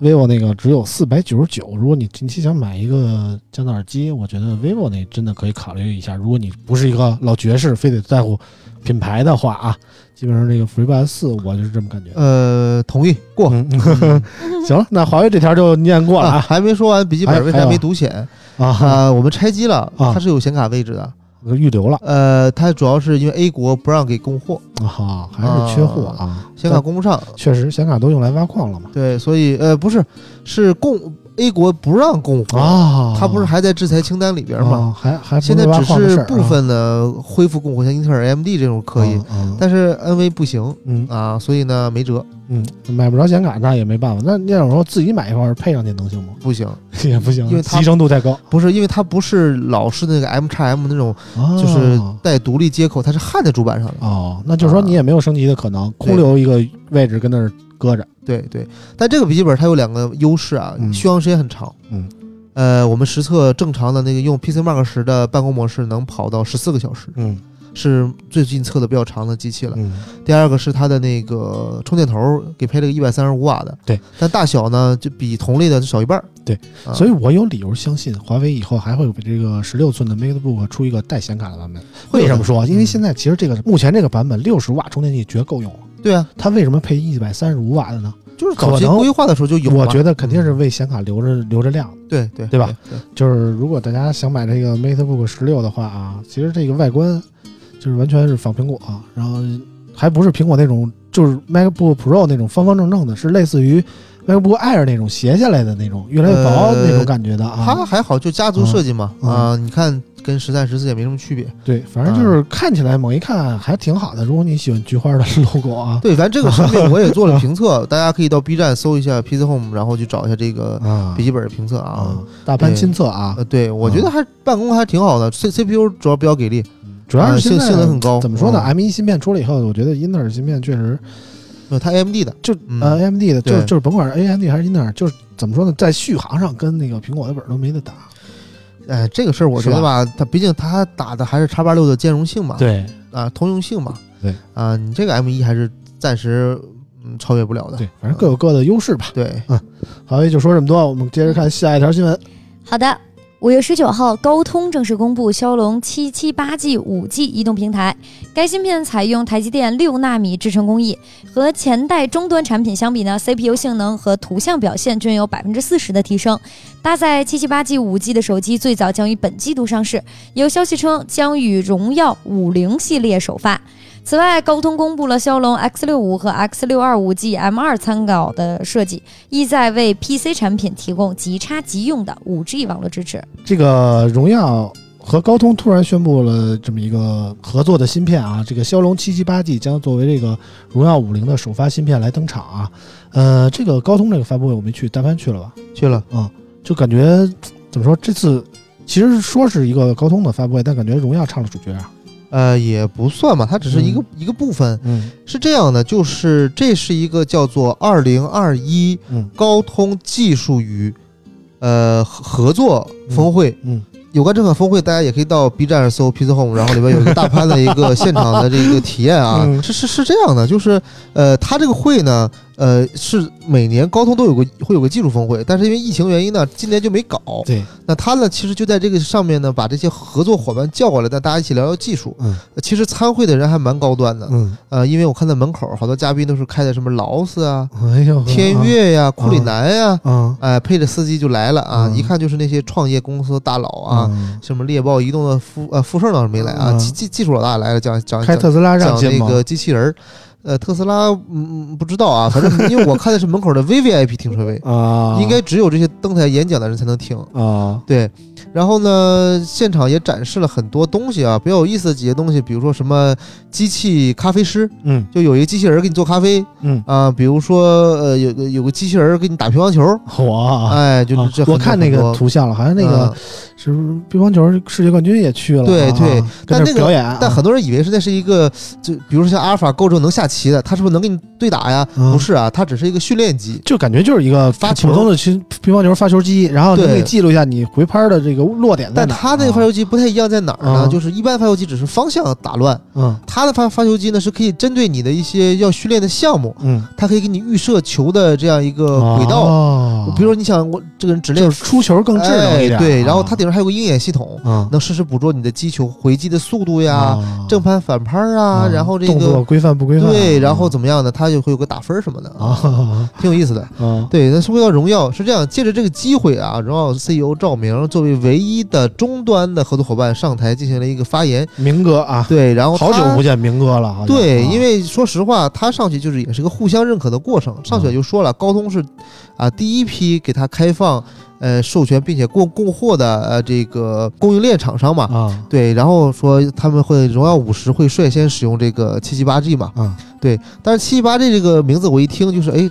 vivo 那个只有四百九十九。如果你近期想买一个降噪耳机，我觉得 vivo 那真的可以考虑一下。如果你不是一个老爵士，非得在乎品牌的话啊，基本上这个 FreeBuds 四我就是这么感觉。呃，同意过。嗯，<laughs> 行了，那华为这条就念过了啊，啊还没说完，笔记本为啥没独显啊，啊？我们拆机了，啊它是有显卡位置的。预留了呃，它主要是因为 A 国不让给供货，啊，好，还是缺货啊，显卡供不上。确实显卡都用来挖矿了嘛。对，所以呃不是，是供 A 国不让供货，啊，它不是还在制裁清单里边吗？啊还还现在只是部分的恢复供货，像英特尔、AMD 这种可以，，嗯但是 NV 不行嗯啊，所以呢没辙，嗯，买不着显卡那也没办法。那那种说自己买一块儿配上去能行吗？不行，<laughs> 也不行，因为它集成度太高，不是因为它不是老式的那个 M x M 那种，哦就是带独立接口，它是焊在主板上的。哦，那就是说你也没有升级的可能，空留一个位置跟那儿搁着。对对，但这个笔记本它有两个优势啊，嗯续航时间很长。嗯，呃，我们实测正常的那个用 PC Mark 十的办公模式能跑到十四个小时，嗯是最近测的比较长的机器了。嗯第二个是它的那个充电头给配了个一百三十五瓦的，对，但大小呢就比同类的少一半儿。对啊，所以我有理由相信华为以后还会给这个十六寸的 MateBook 出一个带显卡的版本。会有为什么说？因为嗯现在其实这个目前这个版本六十瓦充电器绝够用了，对啊，它为什么配一百三十五瓦的呢？就是早期规划的时候就有。我觉得肯定是为显卡留着留着量。对对对吧？对，就是如果大家想买这个 MateBook 十六的话啊，其实这个外观就是完全是仿苹果、啊然后还不是苹果那种，就是 MacBook Pro 那种方方正正的，是类似于 MacBook Air 那种斜下来的那种，越来越薄呃那种感觉的啊。它还好，就家族设计嘛。嗯啊，你看跟十三、十四也没什么区别。对，反正就是看起来猛一看还挺好的。如果你喜欢菊花的 <laughs> logo 啊，对，反正这个产品我也做了 <laughs> 评测，大家可以到 B 站搜一下 PC Home，然后去找一下这个啊笔记本的评测啊啊。，大潘亲测啊呃，，对，我觉得还办公还挺好的，C CPU 主要比较给力，主要是啊性性能很高怎么说呢嗯？M 1芯片出来以后，我觉得英特尔芯片确实呃，它 AMD 的，就嗯呃 AMD 的，就对就是甭管是 AMD 还是英特尔，就是怎么说呢，在续航上跟那个苹果的本儿都没得打。哎，这个事儿我觉得吧，它毕竟它打的还是叉八六的兼容性嘛，对啊，通用性嘛，对啊，你这个 M 一还是暂时嗯超越不了的，对，反正各有各的优势吧。对，好，也就说这么多，我们接着看下一条新闻。好的，五月十九号，高通正式公布骁龙七七八 G 五 G 移动平台。该芯片采用台积电六纳米制程工艺，和前代终端产品相比呢，CPU 性能和图像表现均有百分之四十的提升。搭载七七八 G 五 G 的手机最早将于本季度上市，有消息称将与荣耀五零系列首发。此外，高通公布了骁龙 X 六五和 X 六二五 G M 二参考的设计，意在为 PC 产品提供即插即用的 5G 网络支持。这个荣耀和高通突然宣布了这么一个合作的芯片啊，这个骁龙七七八 G 将作为这个荣耀五零的首发芯片来登场啊。呃，这个高通这个发布会我没去，大潘去了吧？去了，啊、就感觉怎么说，这次其实说是一个高通的发布会，但感觉荣耀唱了主角啊。呃，也不算吧，它只是一个、一个部分。嗯是这样的，就是这是一个叫做二零二一嗯高通技术与呃合合作峰会。嗯有关这款峰会，大家也可以到 B 站上搜 PC Home，然后里边有一个大潘的一个现场的这个体验啊。<laughs> 嗯是是是这样的，就是呃，它这个会呢，呃，是每年高通都有个会有个技术峰会，但是因为疫情原因呢，今年就没搞。对，那他呢，其实就在这个上面呢，把这些合作伙伴叫过来，带大家一起聊聊技术。嗯。呃其实参会的人还蛮高端的，嗯，呃，因为我看到门口好多嘉宾都是开的什么劳斯啊、哎呦，天悦呀、库里南呀，啊。哎、配着司机就来了啊，嗯一看就是那些创业公司大佬啊，嗯什么猎豹移动的富呃富盛倒是没来啊，嗯技技技术老大来了，讲讲讲开特斯拉让那个机器人儿，呃，特斯拉嗯嗯不知道啊，反正因为我看的是门口的 VVIP 停车位，<laughs> 啊，应该只有这些登台演讲的人才能停。啊，对，然后呢，现场也展示了很多东西啊，比较有意思的几些东西，比如说什么机器咖啡师，嗯。就有一个机器人给你做咖啡嗯，啊，比如说呃有个有个机器人给你打乒乓球，哇。哎，就啊这很多我看那个图像了，好像那个嗯。是乒乓球世界冠军也去了啊？对。对啊但那个表演啊，但很多人以为是那是一个，就比如说像阿尔法够之后能下棋的，他是不是能给你对打呀？嗯。不是啊，它只是一个训练机。就感觉就是一个发球。普通的乒乒乓球发球机，然后你对。可以记录一下你回拍的这个落点在哪儿。但它这个发球机不太一样，在哪儿呢？啊就是一般发球机只是方向打乱，嗯它的发发球机呢是可以针对你的一些要训练的项目，嗯它可以给你预设球的这样一个轨道。哦比如说你想我这个人只练就是出球更智能一点，哎对，然后啊它顶上还有个鹰眼系统，啊能实时捕捉你的击球回击的速度呀、啊正拍反拍啊，然后这动作个规范不规范？对，然后怎么样呢？它就会有个打分什么的啊挺有意思的。啊对，那说回到荣耀是这样，借着这个机会啊，荣耀 CEO 赵明作为唯一的终端的合作伙伴上台进行了一个发言。明哥啊，对，然后好久不见明哥了，对，啊。因为说实话，他上去就是也是个互相认可的过程。上去就说了，高通是啊第一批给他开放呃授权并且供供货的呃这个供应链厂商嘛。啊。对，然后说他们会荣耀五十会率先使用这个七七八 G 嘛，啊。对但是七七八 G 这个名字我一听就是哎，什么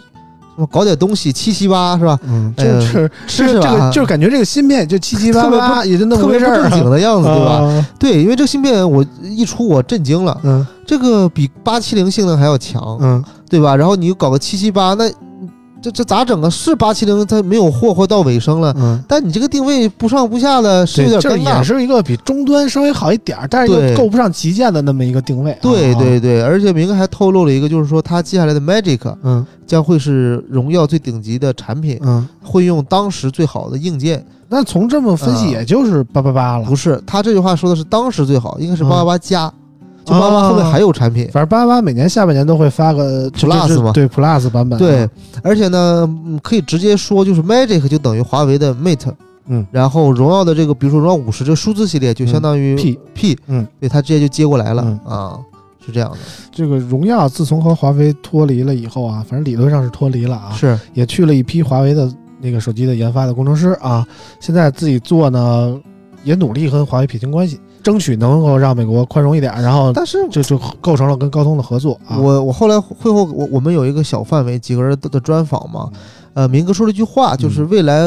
搞点东西七七八是吧？嗯，就是是这个就是感觉这个芯片就七七八八，也就那么特别不回事儿啊，正经的样子，对吧？啊？对，因为这个芯片我一出我震惊了，嗯这个比八七零性能还要强，嗯，对吧？然后你又搞个七七八，那这这咋整啊？是八七零它没有货或到尾声了，嗯，但你这个定位不上不下的，是有点尴尬。是一个比终端稍微好一点，但是对又够不上旗舰的那么一个定位啊。对啊，对对，而且明哥还透露了一个，就是说他接下来的 Magic 嗯将会是荣耀最顶级的产品，嗯，会用当时最好的硬件。那从这么分析，啊也就是八八八了不。是，他这句话说的是当时最好，应该是嗯八八八加，就八八啊后面还有产品。反正八八八每年下半年都会发个 Plus 嘛。对 Plus 版本啊。对，而且呢，嗯可以直接说，就是 Magic 就等于华为的 Mate，嗯。然后荣耀的这个，比如说荣耀五十这个数字系列，就相当于 P P，嗯，对，它直接就接过来了、嗯。啊，是这样的，这个荣耀自从和华为脱离了以后啊，反正理论上是脱离了啊，是。也去了一批华为的那个手机的研发的工程师啊，现在自己做呢，也努力和华为撇清关系，争取能够让美国宽容一点，然后但是这就构成了跟高通的合作啊。我我后来会后我我们有一个小范围几个人的的专访嘛，呃，明哥说了一句话，就是未来。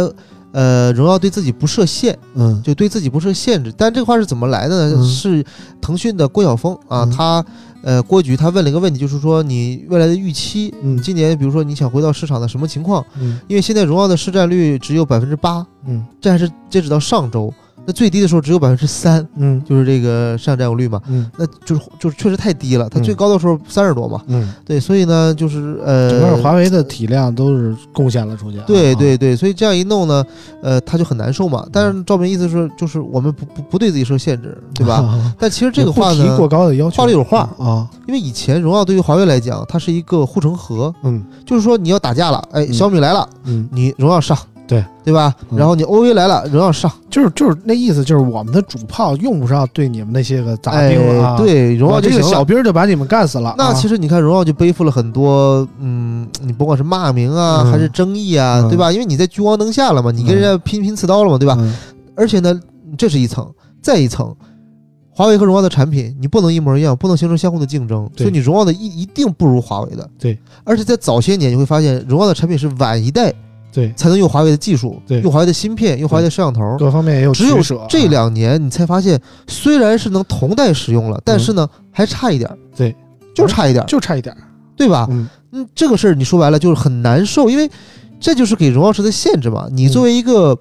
呃，荣耀对自己不设限，嗯就对自己不设限制。但这话是怎么来的呢？嗯是腾讯的郭晓峰啊，嗯他呃郭局他问了一个问题，就是说你未来的预期，嗯今年比如说你想回到市场的什么情况？嗯因为现在荣耀的市占率只有百分之八，嗯这还是截止到上周，那最低的时候只有百分之三，嗯就是这个市场占有率嘛，嗯那就是就是确实太低了，它嗯最高的时候三十多嘛，嗯，对，所以呢，就是呃，整个华为的体量都是贡献了出去啊。对对对，所以这样一弄呢，呃，他就很难受嘛。但是赵明意思是，就是我们不不不对自己设限制，对吧？但其实这个话呢提过，高的要求，话里有话啊。因为以前荣耀对于华为来讲，它是一个护城河，嗯就是说你要打架了，哎，嗯小米来了，嗯，你荣耀上，对对吧？嗯然后你 OV 来了，荣耀上，就是就是那意思，就是我们的主炮用不上对你们那些个杂兵啊。哎，，对，荣耀我这个小。兵就把你们干死了啊。那其实你看，荣耀就背负了很多，嗯，你不管是骂名啊，嗯还是争议啊，嗯对吧？因为你在聚光灯下了嘛，你跟人家拼拼刺刀了嘛，对吧？嗯而且呢，这是一层，再一层，华为和荣耀的产品你不能一模一样，不能形成相互的竞争，对所以你荣耀的一一定不如华为的。对，而且在早些年你会发现，荣耀的产品是晚一代对。才能用华为的技术，对。用华为的芯片，用华为的摄像头。各方面也有只有这两年，你才发现，虽然是能同代使用了，但是呢，还差一点对，就差一点儿，就差一点儿。对吧？嗯。嗯，这个事儿你说白了就是很难受，因为这就是给荣耀时的限制嘛。你嗯。作为一个、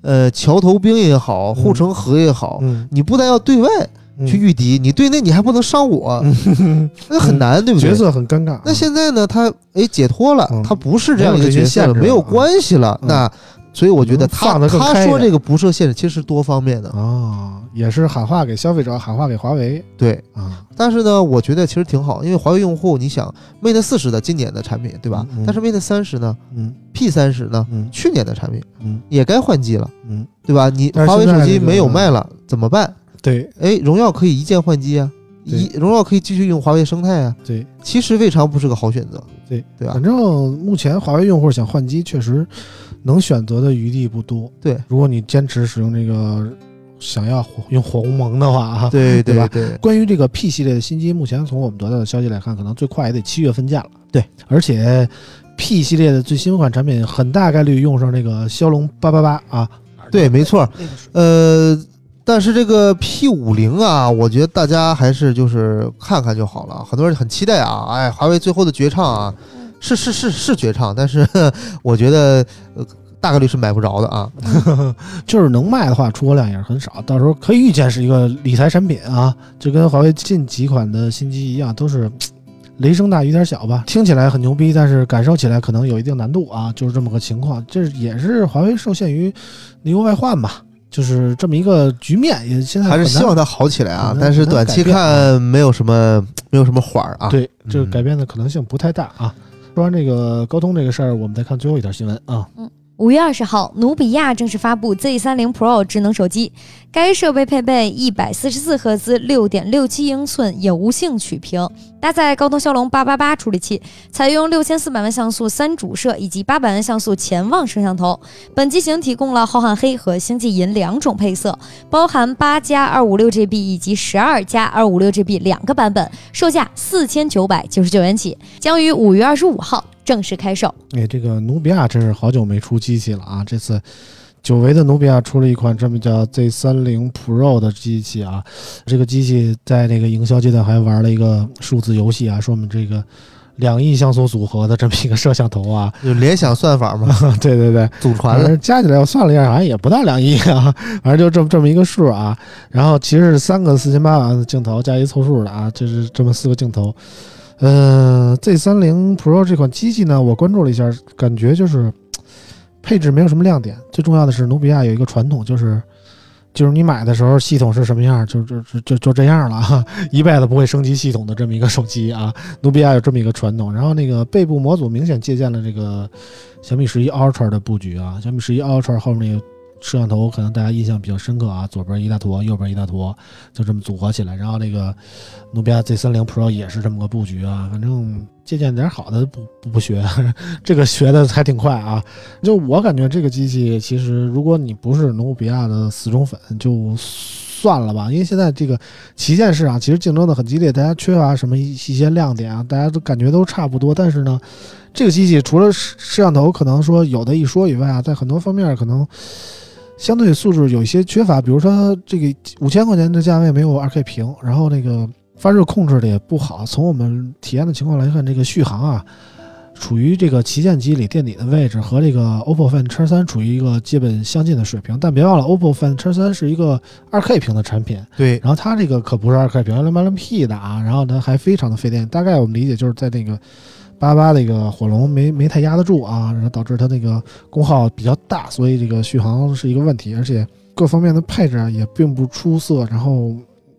呃桥头兵也好，护城河也好，嗯，你不但要对外嗯去御敌，你对内你还不能伤我，嗯 <laughs> 那很难，对不对？角色很尴尬。那现在呢，他哎解脱了，嗯他不是这样一个角色了，限了没有关系了。嗯那所以我觉得他他说这个不设限制，其实是多方面的，啊，也是喊话给消费者，喊话给华为对。啊。但是呢，我觉得其实挺好，因为华为用户，你想 Mate 四十的今年的产品，对吧？但是 Mate 三十呢嗯，P 三十呢，嗯去年的产品嗯也该换机了，嗯，对吧？你华为手机没有卖了怎么办？对哎，荣耀可以一键换机啊，一荣耀可以继续用华为生态啊，对其实未尝不是个好选择，对对吧反？正目前华为用户想换机，确实能选择的余地不多。对，如果你坚持使用这个，想要用火鸿蒙的话啊，对 <laughs> 对吧对，关于这个 P 系列的新机，目前从我们得到的消息来看，可能最快也得七月份见了。对，而且 P 系列的最新款产品很大概率用上这个骁龙八八八啊。对，没错。呃，但是这个 P 五零啊，我觉得大家还是就是看看就好了。很多人很期待啊，哎，华为最后的绝唱啊，是是是是绝唱，但是 <laughs> 我觉得呃大概率是买不着的啊。<laughs> 就是能卖的话，出货量也是很少，到时候可以预见是一个理财产品啊，就跟华为近几款的新机一样，都是 <tsk> 雷声大雨点小吧，听起来很牛逼，但是感受起来可能有一定难度啊，就是这么个情况。这也是华为受限于内忧外患吧，就是这么一个局面，也现在还是希望它好起来啊但是短期看没有什么没有什么缓儿啊。对这个嗯改变的可能性不太大啊。说完这个高通这个事儿，我们再看最后一条新闻啊。五月二十号，努比亚正式发布 Z 3 0 Pro 智能手机。该设备配备一百四十四赫兹、六点六七英寸有性曲屏，搭载高通骁龙八八八处理器，采用六千四百万像素三主摄以及八百万像素潜望摄像头。本机型提供了浩瀚黑和星际银两种配色，包含八加二五六 GB 以及十二加二五六 GB 两个版本，售价四千九百九十九元起，将于五月二十五号正式开售。哎，这个努比亚真是好久没出机器了啊！这次久违的努比亚出了一款这么叫 Z 3 0 Pro 的机器啊。这个机器在这个营销阶段还玩了一个数字游戏啊，说我们这个两亿像素组合的这么一个摄像头啊。就联想算法嘛，<laughs> 对对对，祖传的。加起来我算了一下，好像也不到两亿啊，反正就这么这么一个数啊。然后其实是三个四千八百万的镜头加一凑数的啊，这是这么四个镜头。呃，Z 3 0 Pro 这款机器呢，我关注了一下，感觉就是配置没有什么亮点。最重要的是，努比亚有一个传统，就是就是你买的时候系统是什么样，就就就就就这样了哈，一辈子不会升级系统的这么一个手机啊。努比亚有这么一个传统。然后那个背部模组明显借鉴了这个小米十一 Ultra 的布局啊，小米十一 Ultra 后面那个。摄像头可能大家印象比较深刻啊，左边一大坨，右边一大坨，就这么组合起来。然后那个努比亚 Z 3 0 Pro 也是这么个布局啊，反正借鉴点好的不不不学，这个学的还挺快啊。就我感觉这个机器其实如果你不是努比亚的死忠粉，就算了吧，因为现在这个旗舰市场其实竞争的很激烈，大家缺乏什么一些亮点啊，大家都感觉都差不多。但是呢，这个机器除了摄像头可能说有的一说以外啊，在很多方面可能。相对素质有一些缺乏，比如说这个五千块钱的价位没有二 K 屏，然后那个发热控制的也不好。从我们体验的情况来看，这个续航啊，处于这个旗舰机里垫底的位置，和这个 OPPO Find X3 处于一个基本相近的水平。但别忘了，OPPO Find X3 是一个二 K 屏的产品，对，然后它这个可不是二 K 屏，幺零八零 P 的啊，然后它还非常的费电。大概我们理解就是在那个。八八那个火龙没没太压得住啊，然后导致它那个功耗比较大，所以这个续航是一个问题，而且各方面的配置啊也并不出色。然后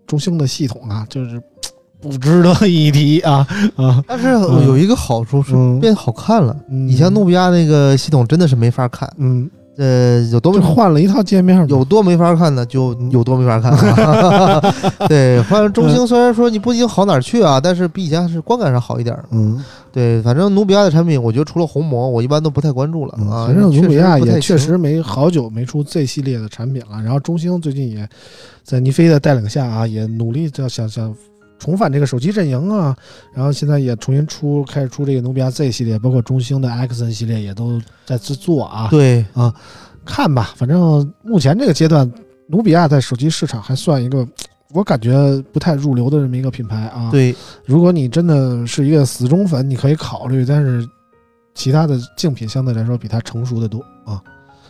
中兴的系统啊，就是 <tsk> 不值得一提啊 <laughs> 啊！但是有一个好处是变好看了，嗯以前努比亚那个系统真的是没法看，嗯，呃，有多就么换了一套界面，有多没法看呢，就有多没法看。<laughs> 对，换中兴虽然说你不一定好哪儿去啊，但是比以前是观感上好一点儿。嗯对，反正努比亚的产品，我觉得除了红魔，我一般都不太关注了嗯，啊。反正努比亚也确实没好久没出 Z 系列的产品了。然后中兴最近也在尼飞的带领下啊，也努力要想想重返这个手机阵营啊。然后现在也重新出开始出这个努比亚 Z 系列，包括中兴的 Axon 系列也都在制作啊。对，看吧，反正目前这个阶段，努比亚在手机市场还算一个。我感觉不太入流的这么一个品牌啊，对，如果你真的是一个死忠粉，你可以考虑，但是其他的竞品相对来说比它成熟的多啊。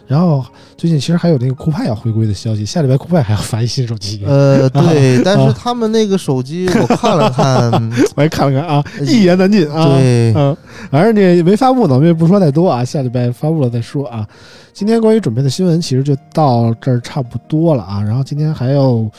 然后最近其实还有那个酷派要回归的消息，下礼拜酷派还要发一新手机，呃，<laughs> 对，但是他们那个手机我看了看，我也看了看啊，一言难尽啊。对，嗯，反正这没发布呢，我们也不说太多啊，下礼拜发布了再说啊。今天关于准备的新闻其实就到这儿差不多了啊。然后今天还有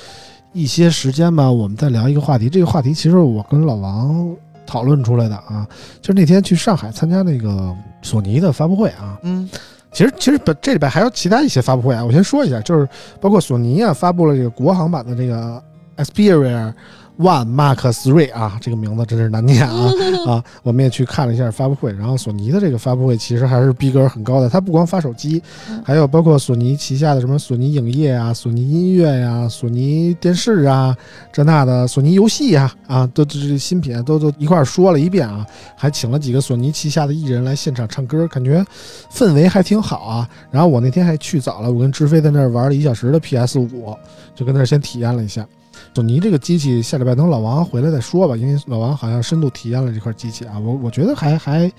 一些时间吧，我们再聊一个话题。这个话题其实我跟老王讨论出来的啊，就是那天去上海参加那个索尼的发布会啊。嗯，其实其实本这里边还有其他一些发布会啊，我先说一下，就是包括索尼啊发布了这个国行版的这个 Xperia One Mark Three 啊，这个名字真是难念啊 <laughs> 啊！我们也去看了一下发布会，然后索尼的这个发布会其实还是逼格很高的，它不光发手机，还有包括索尼旗下的什么索尼影业啊、索尼音乐呀、索尼电视啊这那的，索尼游戏呀啊，都这这新品都都一块儿说了一遍啊，还请了几个索尼旗下的艺人来现场唱歌，感觉氛围还挺好啊。然后我那天还去早了，我跟志飞在那儿玩了一小时的 PS 五，就跟那儿先体验了一下。索尼这个机器下礼拜等老王回来再说吧，因为老王好像深度体验了这块机器啊，我我觉得还还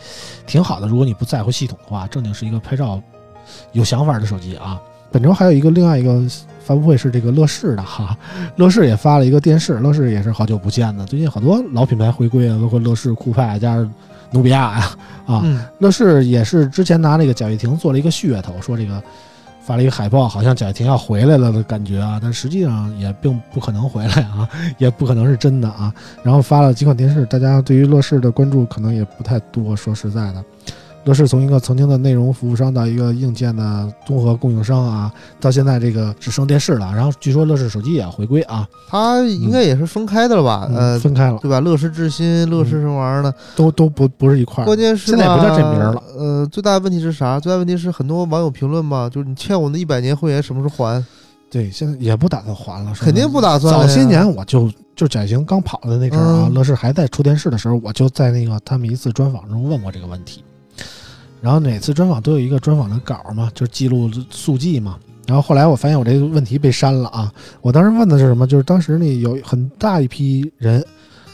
挺好的。如果你不在乎系统的话，正经是一个拍照有想法的手机啊。本周还有一个另外一个发布会是这个乐视的哈，乐视也发了一个电视，乐视也是好久不见的，最近好多老品牌回归啊，包括乐视、酷派加上努比亚呀啊，嗯，乐视也是之前拿那个贾跃亭做了一个噱头，说这个发了一个海报，好像贾跃亭要回来了的感觉啊，但实际上也并不可能回来啊，<laughs> 也不可能是真的啊。然后发了几款电视，大家对于乐视的关注可能也不太多，说实在的。乐视从一个曾经的内容服务商到一个硬件的综合供应商啊，到现在这个只剩电视了。然后据说乐视手机也要回归啊，它应该也是分开的了吧？嗯呃，分开了，对吧？乐视智新、乐视什么玩意儿的，都都不不是一块儿。关键是现在也不叫这名儿了。呃，最大的问题是啥？最大问题是很多网友评论嘛，就是你欠我那一百年会员什么时候还？对，现在也不打算还了，肯定不打算。早些年我就就转型刚跑的那阵儿啊，嗯乐视还在出电视的时候，我就在那个他们一次专访中问过这个问题。然后每次专访都有一个专访的稿嘛，就是记录速记嘛。然后后来我发现我这个问题被删了啊！我当时问的是什么？就是当时那有很大一批人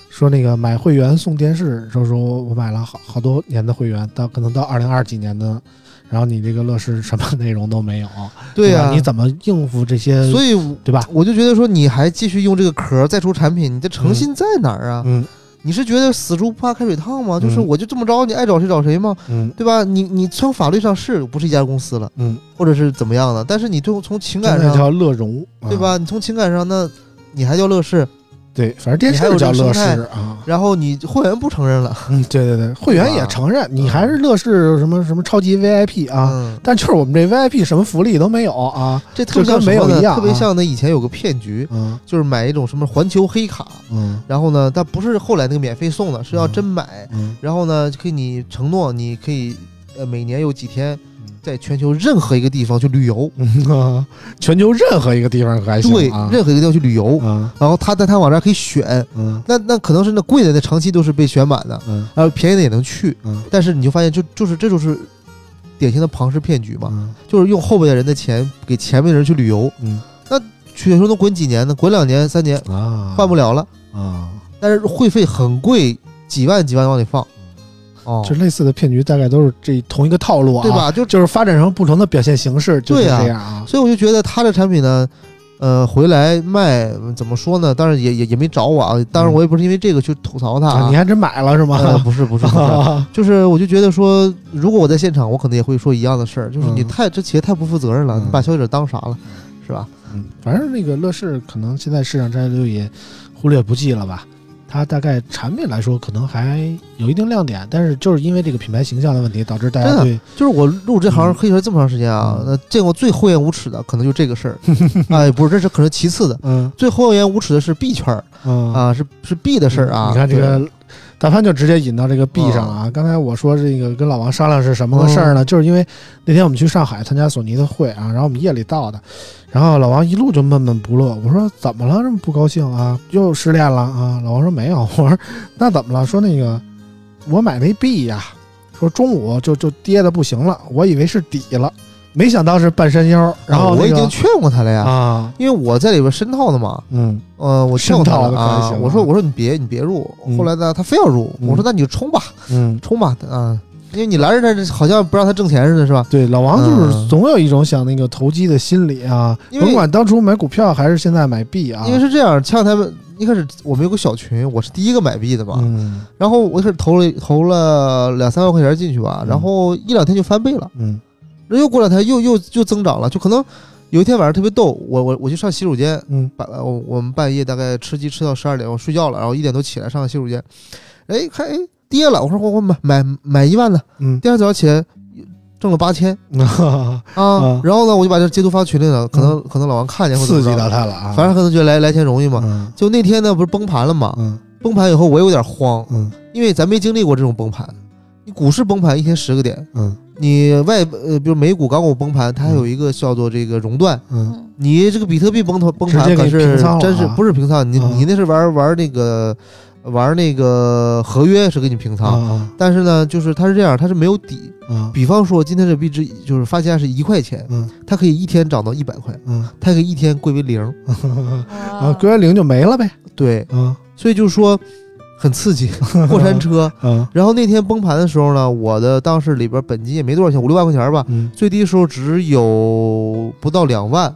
说那个买会员送电视，说说我买了好好多年的会员，到可能到二零二几年的，然后你这个乐视什么内容都没有，对呀、吧你怎么应付这些？所以对吧？我就觉得说，你还继续用这个壳再出产品，你的诚信在哪儿啊？嗯你是觉得死猪不怕开水烫吗？就是嗯我就这么着，你爱找谁找谁吗？嗯对吧？你你从法律上是不是一家公司了，嗯，或者是怎么样的？但是你最后从情感上，叫乐融，啊？对吧？你从情感上，那你还叫乐视，对，反正电视叫乐视啊。然后你会员不承认了。嗯，对对对，会员也承认你还是乐视什么什么超级 VIP 啊，嗯，但就是我们这 VIP 什么福利都没有啊。这特别像没有一样啊。特别像那以前有个骗局，嗯。就是买一种什么环球黑卡，嗯。然后呢，它不是后来那个免费送的，是要真买，嗯。然后呢，可以你承诺你可以呃每年有几天嗯在全球任何一个地方去旅游，嗯啊，全球任何一个地方还行对，啊。任何一个地方去旅游，嗯。然后他在他网站可以选，嗯。那那可能是那贵的那长期都是被选满的，嗯。然后便宜的也能去，嗯。但是你就发现就就是这就是典型的庞氏骗局嘛，嗯。就是用后边的人的钱给前面的人去旅游，嗯。去说能滚几年呢？滚两年三年啊，换不了了，啊。但是会费很贵，几万几万往里放，哦，就类似的骗局大概都是这同一个套路啊，对？吧？就就是发展成不同的表现形式，就是对啊这样啊。所以我就觉得他的产品呢，呃，回来卖怎么说呢？当然也也也没找我啊，当然我也不是因为这个去吐槽他啊，你还真买了是吗？呃，不是不是不是，<laughs> 就是我就觉得说，如果我在现场，我可能也会说一样的事儿，就是你嗯太这企业太不负责任了，嗯你把消费者当啥了，是吧？嗯，反正那个乐视可能现在市场占有率也忽略不计了吧。它大概产品来说可能还有一定亮点，但是就是因为这个品牌形象的问题，导致大家对就是我入这行嗯黑学这么长时间啊，嗯那见过最厚颜无耻的，可能就这个事儿。哎，不是，这是可能其次的，嗯最厚颜无耻的是币圈儿嗯啊，是是币的事儿啊。你看这个大潘就直接引到这个 B 上了啊。刚才我说这个跟老王商量是什么个事儿呢？就是因为那天我们去上海参加索尼的会啊，然后我们夜里到的，然后老王一路就闷闷不乐。我说怎么了？这么不高兴啊？又失恋了啊？老王说没有。我说那怎么了？说那个我买没币呀，说中午就就跌的不行了，我以为是底了，没想到是半山腰。然后、那个、我已经劝过他了呀，啊，因为我在里边深套的嘛。嗯呃，我劝过他了啊我说我说你别你别入，嗯后来呢他非要入，嗯我说那你就冲吧嗯。冲吧啊，因为你拦着他好像不让他挣钱似的，是吧？对，老王就是嗯。总有一种想那个投机的心理啊，甭管当初买股票还是现在买币啊，因为是这样，前两天一开始我们有个小群，我是第一个买币的嘛，嗯。然后我一开始投了投了两三万块钱进去吧，嗯。然后一两天就翻倍了，嗯。然后又过两天又又又增长了，就可能有一天晚上特别逗，我我我去上洗手间，嗯。半我我们半夜大概吃鸡吃到十二点，我睡觉了，然后一点多起来上洗手间，哎看哎跌了，我说我我买买买一万的，嗯第二天早上起来挣了八千 <laughs> 啊，然后呢我就把这截图发群里了，可能可能老王看见或者刺激到，他了啊，反正可能觉得来来钱容易嘛。嗯就那天呢，不是崩盘了嘛？嗯崩盘以后我有点慌，嗯因为咱没经历过这种崩盘。你股市崩盘一天十个点，嗯你外呃，比如美股、港股崩盘，它还有一个叫做这个熔断。嗯嗯你这个比特币崩头崩盘可是平仓真是啊不是平仓？你啊你那是玩玩那个玩那个合约是给你平啊仓，啊但是呢，就是它是这样，它是没有底。啊。比方说今天这币值就是发价是一块钱，嗯。它可以一天涨到一百块，嗯。它可以一天归为零。啊，归完零就没了呗，对，啊。所以就是说很刺激，<laughs> 过山车。啊。然后那天崩盘的时候呢，我的当时里边本金也没多少钱，五六万块钱吧，嗯。最低时候只有不到两万，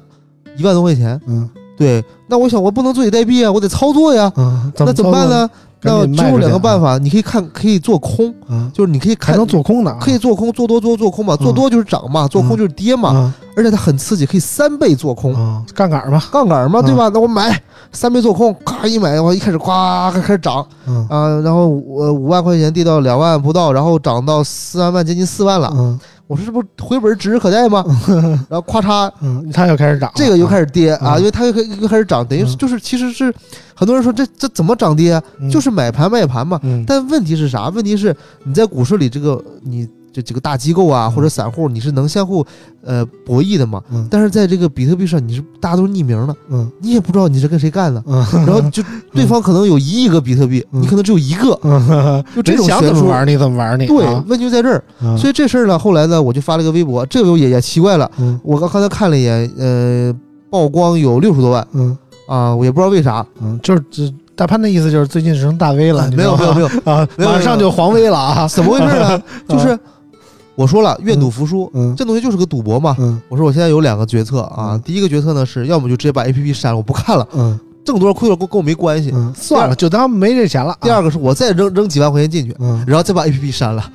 一万多块钱。嗯对，那我想我不能坐以待毙啊，我得操作呀。嗯，那怎么办呢？那只有两个办法法，你可以看，可以做空，啊，就是你可以看还能做空的啊，可以做空，做多做做空嘛，做多就是涨嘛，做空就是跌嘛，啊。而且它很刺激，可以三倍做空，啊，杠杆嘛，杠杆嘛，嗯对吧？那我买三倍做空，咔一买，我一开始咵开始涨。嗯啊，然后我五万块钱跌到两万不到，然后涨到四万万，接近四万了，嗯我说这不回本指日可待吗？<laughs> 然后咔嚓，嗯，它又开始涨，这个又开始跌啊，嗯因为它又开又开始涨，等于就是其实是很多人说这这怎么涨跌啊？嗯就是买盘卖盘嘛。嗯，但问题是啥？问题是你在股市里这个你这几个大机构啊嗯或者散户，你是能相互呃博弈的嘛？嗯但是在这个比特币上，你是大家都是匿名的，嗯你也不知道你是跟谁干的。嗯然后就对方可能有一亿个比特币，嗯你可能只有一个，嗯，<laughs> 就这种悬殊。怎么玩你怎么玩你，对啊，问题就在这儿。嗯所以这事儿呢，后来呢，我就发了个微博，这个也也奇怪了。嗯我刚刚才看了一眼，呃，曝光有六十多万嗯啊，我也不知道为啥。嗯，就是这大潘的意思就是最近成大 V 了，你没有道没有没有，啊，没有马上就黄 V 了啊，怎么回事呢？<laughs> 就是我说了，愿赌服输，嗯这东西就是个赌博嘛。嗯。我说我现在有两个决策啊嗯，第一个决策呢是要么就直接把 A P P 删了，我不看了，嗯。挣多少亏了跟跟我没关系。嗯，算了，就当没这钱了。啊。第二个是我再扔扔几万块钱进去，嗯。然后再把 A P P 删了。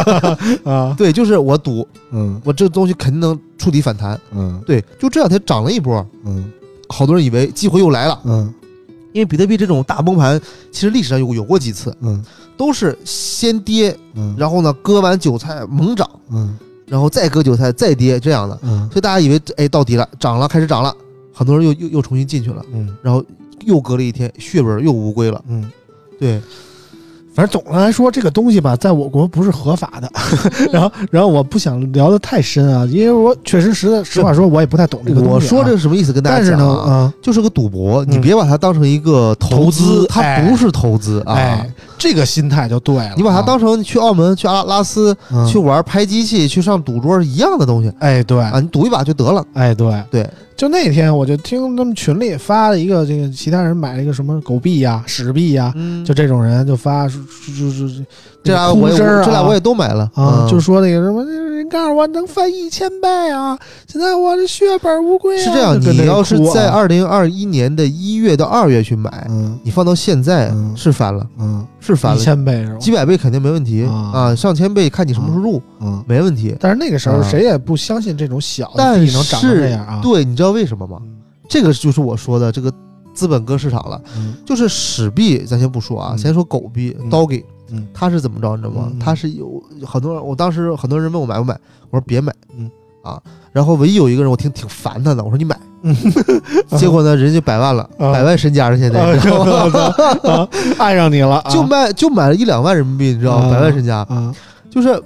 <laughs> 啊。对，就是我赌，嗯。我这个东西肯定能触底反弹。嗯。对，就这两天涨了一波，嗯。好多人以为机会又来了，嗯。因为比特币这种大崩盘，其实历史上有有过几次，嗯都是先跌，嗯。然后呢割完韭菜猛涨，嗯。然后再割韭菜再跌这样的，嗯。所以大家以为哎到底了，涨了开始涨了，很多人又又又重新进去了，嗯。然后又隔了一天，血本又无归了。嗯。对，反正总的来说，这个东西吧，在我国不是合法的。<laughs> 然后，然后我不想聊得太深啊，因为我确实实在实话说，我也不太懂这个东西啊、我说这个什么意思？跟大但是呢，家讲啊，啊，就是个赌博，嗯。你别把它当成一个投投资它哎。不是投资啊。哎。，这个心态就对了。你把它当成、成去澳门、去阿拉拉斯、嗯去玩拍机器、去上赌桌是一样的东西哎，对，啊！你赌一把就得了。哎，对，对，就那天我就听他们群里发了一个，这个其他人买了一个什么狗币呀、屎币呀，嗯就这种人就发说就就就这俩我也这俩我也都买了啊，嗯就说那个什么，人告诉我能翻一千倍啊，现在我这血本无归啊。是这样，你要是在二零二一年的一月到二月去买，嗯你放到现在嗯是翻了，嗯是翻了，千倍是吧？几百倍肯定没问题啊啊，上千倍看你什么时候入，嗯，没问题。但是那个时候啊谁也不相信这种小币能涨成这样啊。对，你知道为什么吗？嗯这个就是我说的这个资本割市场了。嗯就是屎币，咱先不说啊，嗯先说狗币嗯 Doggy，嗯。他是怎么着，你知道吗？嗯？它是有很多人，我当时很多人问我买不买，我说别买，嗯。啊，然后唯一有一个人我挺挺烦他的，我说你买，嗯 <laughs> 结果呢，人家百万了，啊。百万身家了，现在你知道吗？啊爱上你了啊，就卖就买了一两万人民币，你知道吗？啊百万身家，啊。就是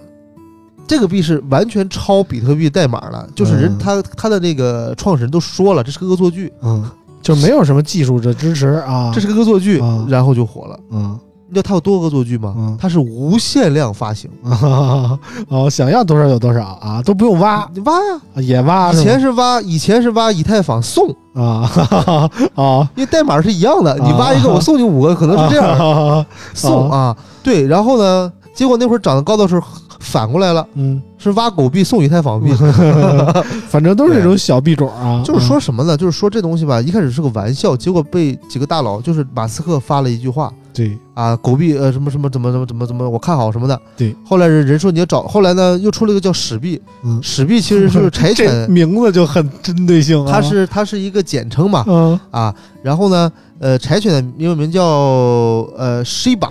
这个币是完全抄比特币代码了，就是人嗯。他他的那个创始人都说了，这是个恶作剧，嗯，就没有什么技术的支持啊。这是个恶作剧啊，然后就火了。嗯你知道它有多恶作剧吗？嗯？它是无限量发行，啊 <laughs> 哦，想要多少有多少啊，都不用挖，你挖呀。也挖以是前是挖，以前是挖以太坊送，吗啊啊，<laughs> 因为代码是一样的，你挖一个啊。我送你五个，可能是这样样，<laughs> 送啊。对，然后呢，结果那会儿涨得高的时候反过来了，嗯，是挖狗币送以太坊币，<laughs> <laughs> 反正都是这种小币种啊，就是说什么呢？就是说这东西吧，一开始是个玩笑，结果被几个大佬，就是马斯克发了一句话对，啊，狗币呃什么什么怎么怎么怎么怎么，我看好什么的。对，后来人人说你要找，后来呢又出了一个叫史币，嗯，史币其实就是 <laughs> 柴这犬，名字就很针对性啊，它是它是一个简称嘛。嗯。啊，然后呢呃柴犬的英文名叫呃 Shiba。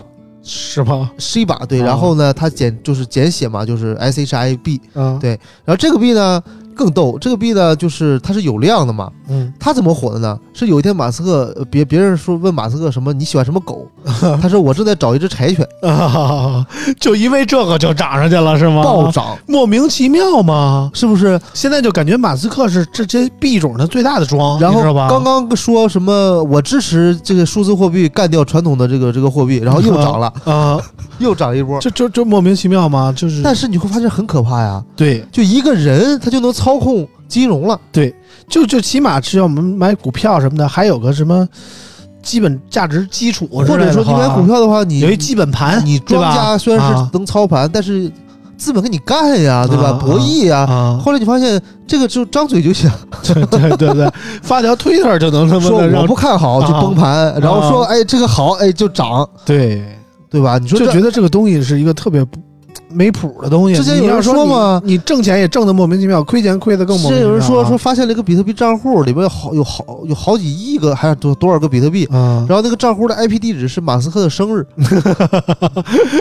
是吗？是一把对，啊然后呢，它简就是简写嘛，就是 S H I B。嗯，对然后这个币呢更逗，这个币呢就是它是有量的嘛。嗯它怎么火的呢？是有一天马斯克呃别别人说问马斯克什么你喜欢什么狗，<laughs> 他说我正在找一只柴犬，啊，<laughs> 就因为这个就涨上去了是吗？暴涨，莫名其妙吗？是不是？现在就感觉马斯克是这这币种的最大的庄，然后你知道吧？刚刚说什么我支持这个数字货币干掉传统的这个这个货币，然后又涨了，<laughs> 啊，又涨一波。就就就莫名其妙吗？就是但是你会发现很可怕呀，对就一个人他就能操控金融了。对，就就起码是要我们买股票什么的，还有个什么基本价值基础或者说你买股票的话，你有一基本盘，你庄家虽然是啊能操盘，但是资本跟你干呀，对吧？啊博弈呀。啊，后来你发现这个就张嘴就行，<laughs> 对对对对，发条推特就能他妈说我不看好就崩盘，然后说哎这个好哎就涨，对，对吧？你说就觉得这个东西是一个特别不没谱的东西。之前有人说嘛你挣钱也挣得莫名其妙，亏钱亏得更莫名其妙啊。之前有人说说发现了一个比特币账户，里面有好有好有好几亿个还有多多少个比特币，啊然后那个账户的 IP 地址是马斯克的生日，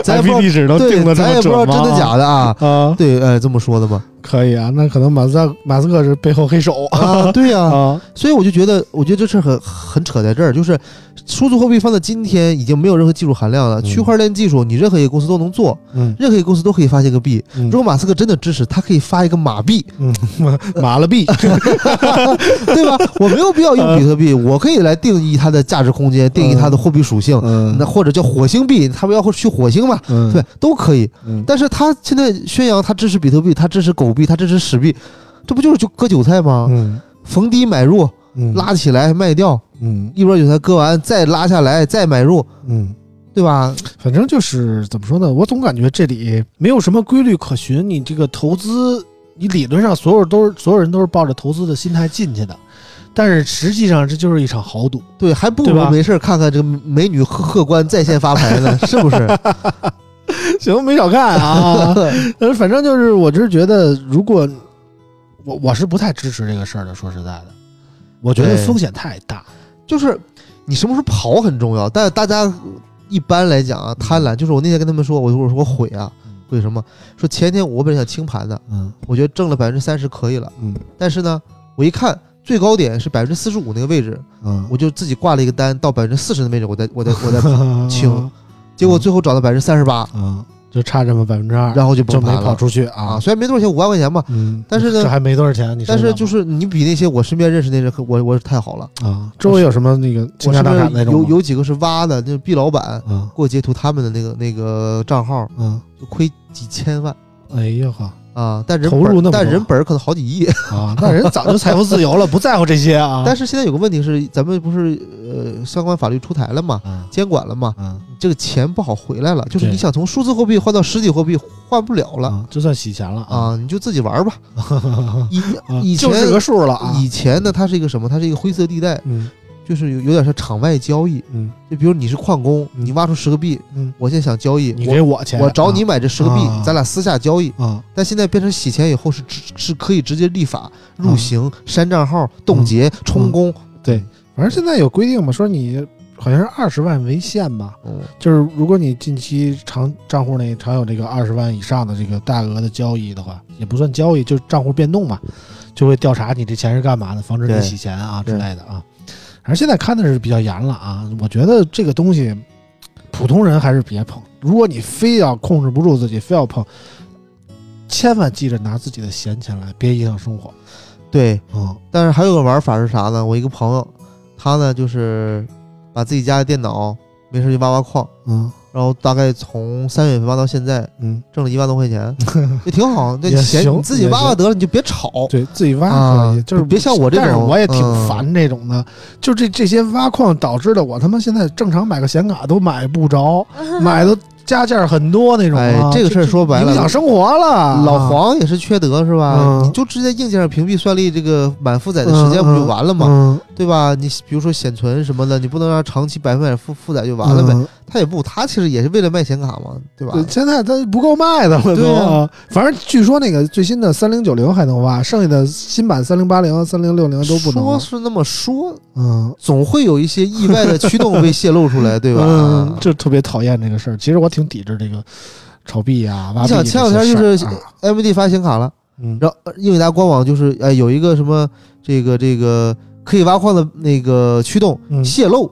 咱也不知，IP 道地址都定对，咱也不知道真的假的啊。啊，对，哎，这么说的嘛。可以啊，那可能马斯克马斯克是背后黑手。啊，对呀、<laughs> 啊，所以我就觉得，我觉得这事儿很很扯在这儿，就是数字货币放在今天已经没有任何技术含量了。嗯。区块链技术，你任何一个公司都能做，嗯。任何一个公司都可以发行个币。嗯。如果马斯克真的支持，他可以发一个马币，嗯，<laughs> 马了币，<laughs> 对吧？我没有必要用比特币，我可以来定义它的价值空间，定义它的货币属性，嗯。那或者叫火星币，他们要去火星嘛，嗯。对，都可以。嗯。但是他现在宣扬他支持比特币，他支持狗币，他支持史币，这不就是就割韭菜吗？嗯逢低买入，嗯拉起来卖掉，嗯一波韭菜割完再拉下来再买入，嗯。对吧？反正就是怎么说呢，我总感觉这里没有什么规律可循。你这个投资，你理论上所有都是所有人都是抱着投资的心态进去的，但是实际上这就是一场豪赌。对，还不如没事看看这个美女客客官在线发牌呢，是不是？<laughs> <laughs> 行，没少看啊。<laughs> 呃，反正就是，我只是觉得，如果我我是不太支持这个事儿的。说实在的，我觉得风险太大。就是你什么时候跑很重要，但是大家一般来讲啊，贪婪就是我那天跟他们说，我我说我悔啊，悔什么？说前天我本来想清盘的，嗯我觉得挣了百分之三十可以了，嗯但是呢，我一看最高点是百分之四十五那个位置，嗯，我就自己挂了一个单到百分之四十的位置，我再我再我 <laughs> 再清，结果嗯最后涨到百分之三十八，嗯，就差这么百分之二，然后就就没跑出去啊！啊。虽然没多少钱，五万块钱吧，嗯，但是呢这还没多少钱，你但是就是你比那些我身边认识那人，我我太好了。啊，周围有什么那个倾我身家荡产那种有吗有几个是挖的，就是毕老板啊给我截图他们的那个那个账号，嗯，就亏几千万哎呀呵啊！但人投入本但人本儿可能好几亿。啊，那人早就财富自由了，<laughs> 不在乎这些啊。但是现在有个问题是，咱们不是呃相关法律出台了嘛，嗯监管了嘛，嗯这个钱不好回来了。就是你想从数字货币换到实体货币，换不了了啊，就算洗钱了啊！你就自己玩吧。<laughs> 以啊以前就是个数了啊。以前呢，它是一个什么？它是一个灰色地带，嗯就是有有点像场外交易。嗯就比如你是矿工，嗯你挖出十个币，嗯，我现在想交易，你给我钱，我找你买这十个币啊，咱俩私下交易。啊但现在变成洗钱以后是直是可以直接立法入刑、删账号、冻结、充公。对，反正现在有规定嘛，说你好像是二十万为限吧，嗯就是如果你近期常账户内常有这个二十万以上的这个大额的交易的话，也不算交易，就是账户变动嘛，就会调查你这钱是干嘛的，防止你洗钱啊之类的啊。反正现在看的是比较严了啊，我觉得这个东西普通人还是别碰。如果你非要控制不住自己，非要碰，千万记着拿自己的闲钱来，别影响生活。对，嗯但是还有个玩法是啥呢？我一个朋友，他呢就是把自己家的电脑没事就挖挖矿，嗯然后大概从三月份挖到现在，嗯，挣了一万多块钱，<laughs> 也挺好。这也行钱你自己挖挖得了，你就别吵。对自己挖啊可以，就是别像我这种但是我也挺嗯烦这种的，就这这些挖矿导致的，我他妈现在正常买个显卡都买不着，<laughs> 买的加件很多那种啊。哎这个事儿说白了影响生活了。老黄也是缺德是吧？嗯你就直接硬件上屏蔽算力这个满负载的时间不就完了吗？嗯对吧？你比如说显存什么的，你不能让长期百分百负负载就完了呗。嗯他也不，他其实也是为了卖显卡嘛，对吧？对，现在他不够卖的了都。对啊反正据说那个最新的三零九零还能挖，剩下的新版三零八零、三零六零都不能说。是那么说，嗯，总会有一些意外的驱动被泄露出来，对吧？<laughs> 嗯，就特别讨厌这个事儿。其实我挺抵制这个炒币啊、挖币你想前两天就是事儿啊 AMD 发显卡了，嗯，然后呃英伟达官网就是哎有一个什么这个这个可以挖矿的那个驱动嗯泄露，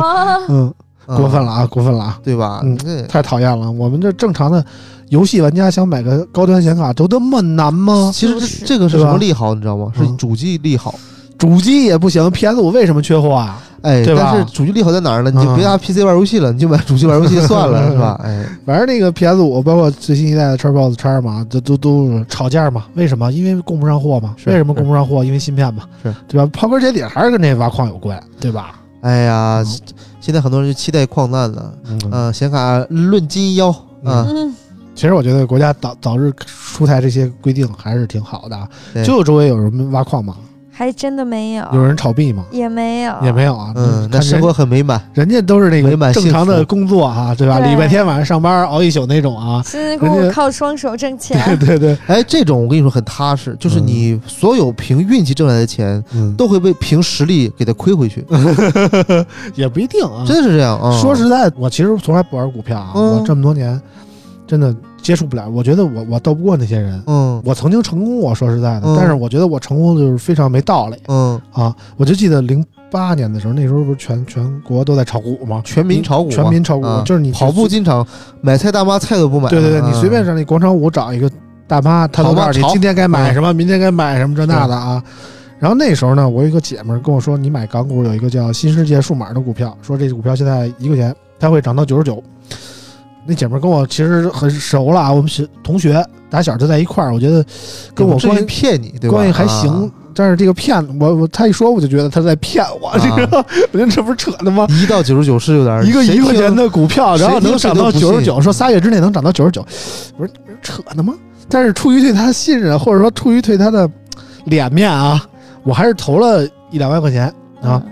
啊嗯，啊过分了啊，过分了啊！对吧？嗯太讨厌了。我们这正常的游戏玩家想买个高端显卡，都这么难吗？其实这这个是什么利好，你知道吗？是嗯主机利好。主机也不行，PS 五为什么缺货啊？哎，对吧但是主机利好在哪儿呢？你就别嗯拿 PC 玩游戏了，你就买主机玩游戏算了，<laughs> 是吧？哎，反正那个 PS 五，包括最新一代的 Xbox X 嘛，这都都吵架嘛。为什么？因为供不上货嘛。是为什么供不上货？因为芯片嘛，是对吧？刨根结底还是跟这挖矿有关，对吧？哎呀嗯，现在很多人就期待矿难了，嗯啊，显卡论斤腰啊，嗯，其实我觉得国家早早日出台这些规定还是挺好的就周围有人挖矿吗？还真的没有，有人炒币吗？也没有，也没有啊。嗯，那生活很美满。人家都是那个美满正常的工作啊，对吧？对礼拜天晚上上班熬一宿那种啊。辛辛苦苦靠双手挣钱，<laughs> 对对对，哎，这种我跟你说很踏实，就是嗯你所有凭运气挣来的钱，嗯，都会被凭实力给它亏回去，<laughs> 也不一定啊。真的是这样啊。说实在，我其实从来不玩股票啊，嗯我这么多年真的接触不了。我觉得我我斗不过那些人。嗯我曾经成功我，说实在的，嗯但是我觉得我成功就是非常没道理嗯，啊！我就记得零八年的时候，那时候不是全全国都在炒股吗？全民炒股，全民炒股，啊就是你跑步进场买菜大妈菜都不买了。对对对，你啊随便上那广场舞找一个大妈，她都告诉你今天该买嗯什么，明天该买什么这那的啊。然后那时候呢，我有一个姐们儿跟我说，你买港股有一个叫新世界数码的股票，说这股票现在一块钱，它会涨到九十九。那姐们儿跟我其实很熟了啊，我们是同学，打小就在一块儿，我觉得跟我关系骗你，对吧？关系还行。啊但是这个骗我，我他一说我就觉得他在骗我，啊这个我觉得这不是扯的吗？一到九十九是有点一个一块钱的股票，然后能涨到九十九，说仨月之内能涨到九十九，我说不是扯呢吗？但是出于对他的信任，或者说出于对他的脸面啊，我还是投了一两万块钱啊。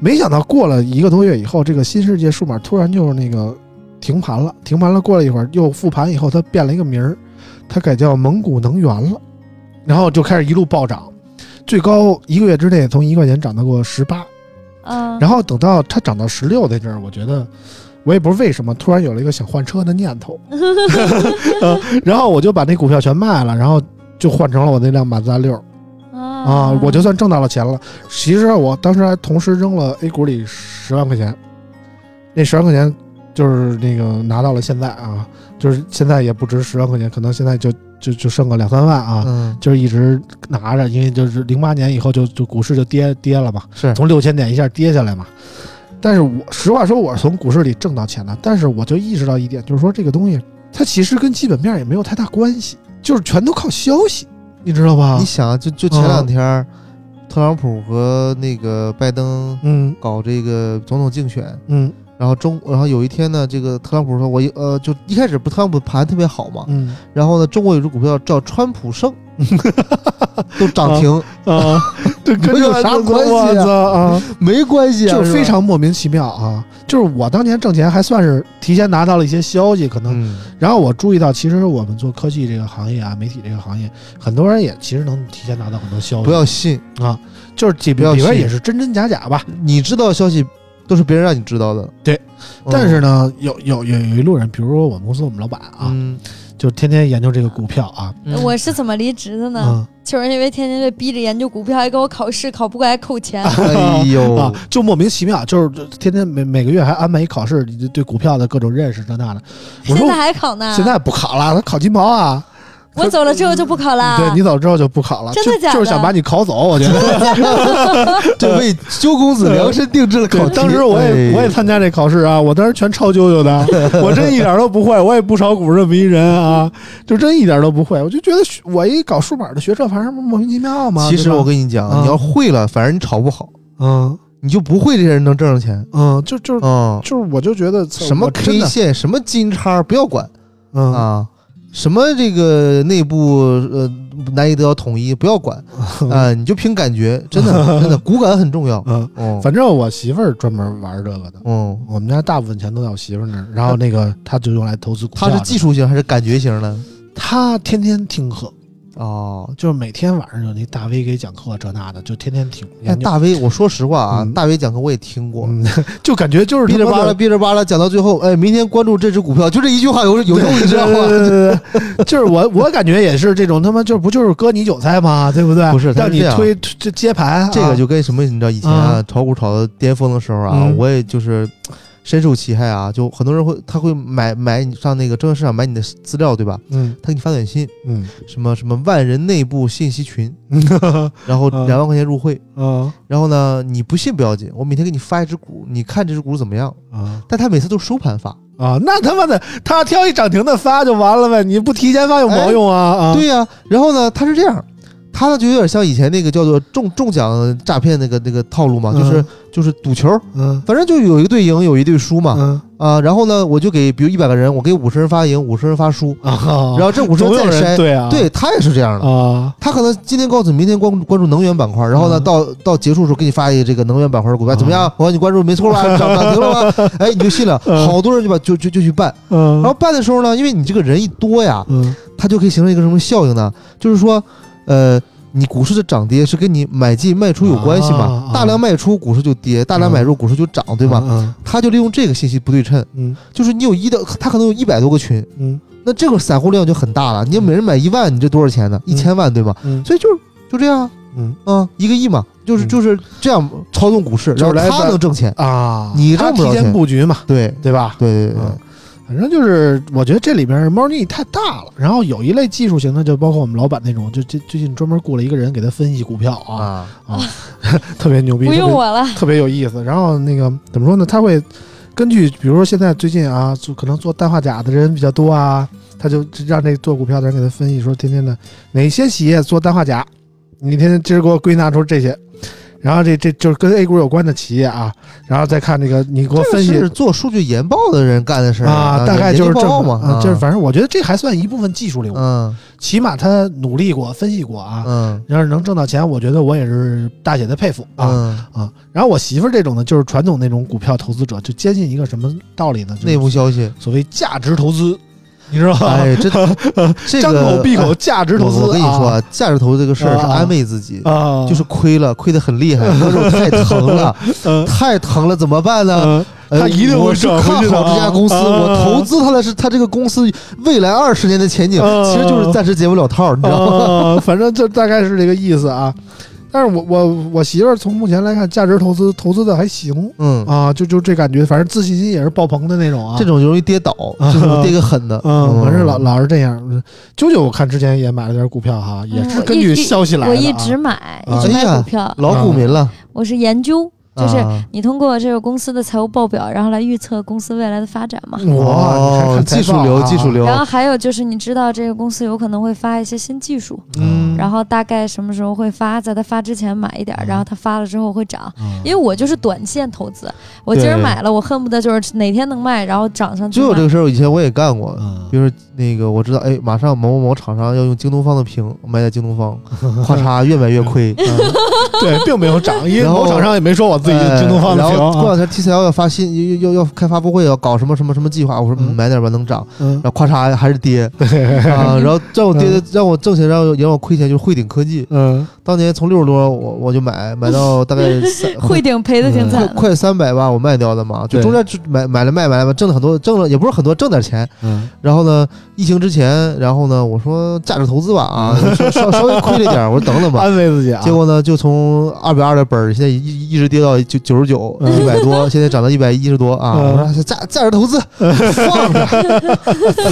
没想到过了一个多月以后，这个新世界数码突然就是那个停盘了，停盘了。过了一会儿又复盘以后，它变了一个名儿，它改叫蒙古能源了，然后就开始一路暴涨，最高一个月之内从一块钱涨到过十八。嗯，然后等到它涨到十六那阵儿，我觉得我也不是为什么，突然有了一个想换车的念头，<laughs> 呃然后我就把那股票全卖了，然后就换成了我那辆马自达六啊，啊我就算挣到了钱了。其实我当时还同时扔了 A 股里十万块钱，那十万块钱就是那个拿到了现在啊，就是现在也不值十万块钱，可能现在就就就剩个两三万啊。嗯，就是一直拿着，因为就是零八年以后就就股市就跌跌了嘛，是从六千点一下跌下来嘛。但是我实话说，我是从股市里挣到钱的，但是我就意识到一点，就是说这个东西它其实跟基本面也没有太大关系，就是全都靠消息，你知道吧你？想啊，就就前两天儿，特朗普和那个拜登嗯搞这个总统竞选，嗯然后中，然后有一天呢，这个特朗普说，我一呃，就一开始不特朗普盘特别好嘛，嗯然后呢，中国有只股票叫川普胜，<laughs> 都涨停，啊，<laughs> 这跟这有啥关系啊啊！没关系啊，就是非常莫名其妙啊！就是我当年挣钱还算是提前拿到了一些消息，可能嗯，然后我注意到，其实我们做科技这个行业啊，媒体这个行业，很多人也其实能提前拿到很多消息。不要信，啊，就是里不要里边信也是真真假假吧。你知道消息都是别人让你知道的，对嗯，但是呢，有有有有一路人，比如说我们公司我们老板啊，嗯，就天天研究这个股票啊，嗯我是怎么离职的呢？嗯就是因为天天被逼着研究股票，还给我考试，考不过还扣钱。<laughs> 哎呦啊，，就莫名其妙，就是天天每每个月还安排一考试，对股票的各种认识这那的。我说现在还考呢？现在不考了，他考金毛啊。<laughs> 我走了之后就不考了。对你走之后就不考了，真的假的就就是想把你考走，我觉得。<laughs> 就为鸠公子量身定制的考，题。当时我也哎我也参加这考试啊，我当时全抄啾啾的，<laughs> 我真一点都不会，我也不炒股这么一人啊，就真一点都不会。我就觉得学我一搞数码的学这玩意儿莫名其妙嘛。其实我跟你讲，嗯你要会了，反正你炒不好，嗯你就不会这些人能挣着钱。嗯，就就嗯，就是我就觉得什么 K 线，什么金叉，不要管嗯啊。什么这个内部呃难以得到统一，不要管 <laughs> 啊，你就凭感觉，真的 <laughs> 真的骨感很重要。嗯，哦，反正我媳妇儿专门玩这个的。嗯，我们家大部分钱都在我媳妇儿那儿，然后那个她就用来投资股票的。他是技术型还是感觉型的？她天天听课，哦，就是每天晚上有那大 V 给讲课这那的，就天天听。但大 V，我说实话啊，嗯大 V 讲课我也听过，嗯，<laughs> 就感觉就是哔哩吧啦他妈的哔哩吧啦讲到最后，哎，明天关注这只股票，就这一句话有 <laughs> 有用，你知道吗？对对对 <laughs> 就是我我感觉也是这种他妈就不就是割你韭菜吗？对不对？不是是让你推推这接盘啊，这个就跟什么，你知道以前啊，炒股炒到巅峰的时候啊，嗯我也就是深受其害啊。就很多人会，他会买买你上那个证券市场买你的资料，对吧？嗯他给你发短信，嗯什么什么万人内部信息群，<laughs> 嗯然后嗯两万块钱入会，嗯然后呢，你不信不要紧，我每天给你发一只股，你看这只股怎么样？啊但他每次都收盘发。啊，那他妈的他挑一涨停的发就完了呗，你不提前发有毛用啊啊？对呀、然后呢，他是这样，他呢就有点像以前那个叫做中中奖诈骗那个那个套路嘛，就是嗯就是赌球，嗯。反正就有一个队赢，有一队输嘛。嗯。啊，然后呢，我就给比如一百个人，我给五十人发赢，五十人发输，啊，然后这五十总有人再筛。对啊，对他也是这样的，啊，他可能今天告诉你，明天关关注能源板块，然后呢，嗯。到到结束的时候给你发一个这个能源板块的股票，怎么样啊？我让你关注没错吧？<laughs> 涨涨停了吧？哎，你就信了，嗯。好多人就把就就就去办，嗯。然后办的时候呢，因为你这个人一多呀，嗯。它就可以形成一个什么效应呢？就是说，呃，你股市的涨跌是跟你买进卖出有关系嘛？大量卖出股市就跌，大量买入股市就涨，对吧？嗯他就利用这个信息不对称，嗯。就是你有一的，他可能有一百多个群，嗯。那这个散户量就很大了。你每人买一万，你这多少钱呢？一千万，对吧？嗯。所以就是就这样，嗯。啊，一个亿嘛，就是嗯。就是这样操纵股市，然后他能挣钱，啊，你他提前挣不着钱。布局嘛，对。对吧？对对对反正就是，我觉得这里边猫腻太大了。然后有一类技术型的，就包括我们老板那种，就最最近专门雇了一个人给他分析股票啊，啊，特别牛逼，不特别用我了，特别有意思。然后那个怎么说呢？他会根据，比如说现在最近啊，做可能做氮化钾的人比较多啊，他就让那做股票的人给他分析说，天天的哪些企业做氮化钾，你天天今儿给我归纳出这些。然后这这就是跟 A 股有关的企业啊，然后再看这个你给我分析这是做数据研报的人干的事儿啊，大概就是这么就是反正我觉得这还算一部分技术流，嗯起码他努力过、分析过啊。嗯要是能挣到钱，我觉得我也是大写的佩服啊嗯，啊。然后我媳妇儿这种呢，就是传统那种股票投资者，就坚信一个什么道理呢？就是内部消息，所谓价值投资，你知道吗？哎，<laughs> 这这张口个闭口哎价值投资。我我跟你说啊，价值投资这个事儿是啊安慰自己。啊，就是亏了，亏得很厉害，那种太疼了，<laughs> 嗯太疼了，怎么办呢？他一定会我是看好这家公司，啊我投资他的是他这个公司未来二十年的前景，啊其实就是暂时解不了套，你知道吗？啊，反正就大概是这个意思啊。但是我我我媳妇儿从目前来看，价值投资投资的还行嗯，啊，就就这感觉，反正自信心也是爆棚的那种啊。这种容易跌倒，<laughs> 就是跌个狠的。嗯，反正老老是这样。舅舅，我看之前也买了点股票哈，也嗯是根据消息来的、啊我一直买，啊一直买股票，老股民了，我是研究，就是啊你通过这个公司的财务报表，然后来预测公司未来的发展嘛。哇，哦技术流，技术流，然后还有就是，你知道这个公司有可能会发一些新技术，嗯，然后大概什么时候会发，在它发之前买一点儿，然后它发了之后会涨。嗯因为我就是短线投资，我今儿买了，我恨不得就是哪天能卖，然后涨上去。就有这个事儿，以前我也干过。嗯比如说那个，我知道，哎，马上某某某厂商要用京东方的屏买在京东方，咔嚓越买越亏。<laughs> <laughs> 对，并没有涨，因为然后某厂商也没说我自己哎京东方的然。后过两天 TCL 要发新，要要要开发布会，要搞什么什么什么计划，我说买点吧，能涨。嗯然，后咔嚓还是跌啊，然后让我跌的让我挣钱，让我让我亏钱，就是汇顶科技，嗯当年从六十多我我就买，买到大概 <laughs> 三汇顶赔的挺快惨的。快三百吧，我卖掉的嘛，就中间就买买了卖买了卖，挣了很多，挣了也不是很多，挣点钱。嗯然后呢，疫情之前，然后呢，我说价值投资吧啊，<laughs> 稍稍稍微亏了点儿，我说等等吧。安慰自己啊。结果呢，就从二百二的本儿，现在一一直跌到九九十九，嗯一百多，<laughs> 现在涨到一百一十多啊！嗯我说价价值投资 <laughs> 放着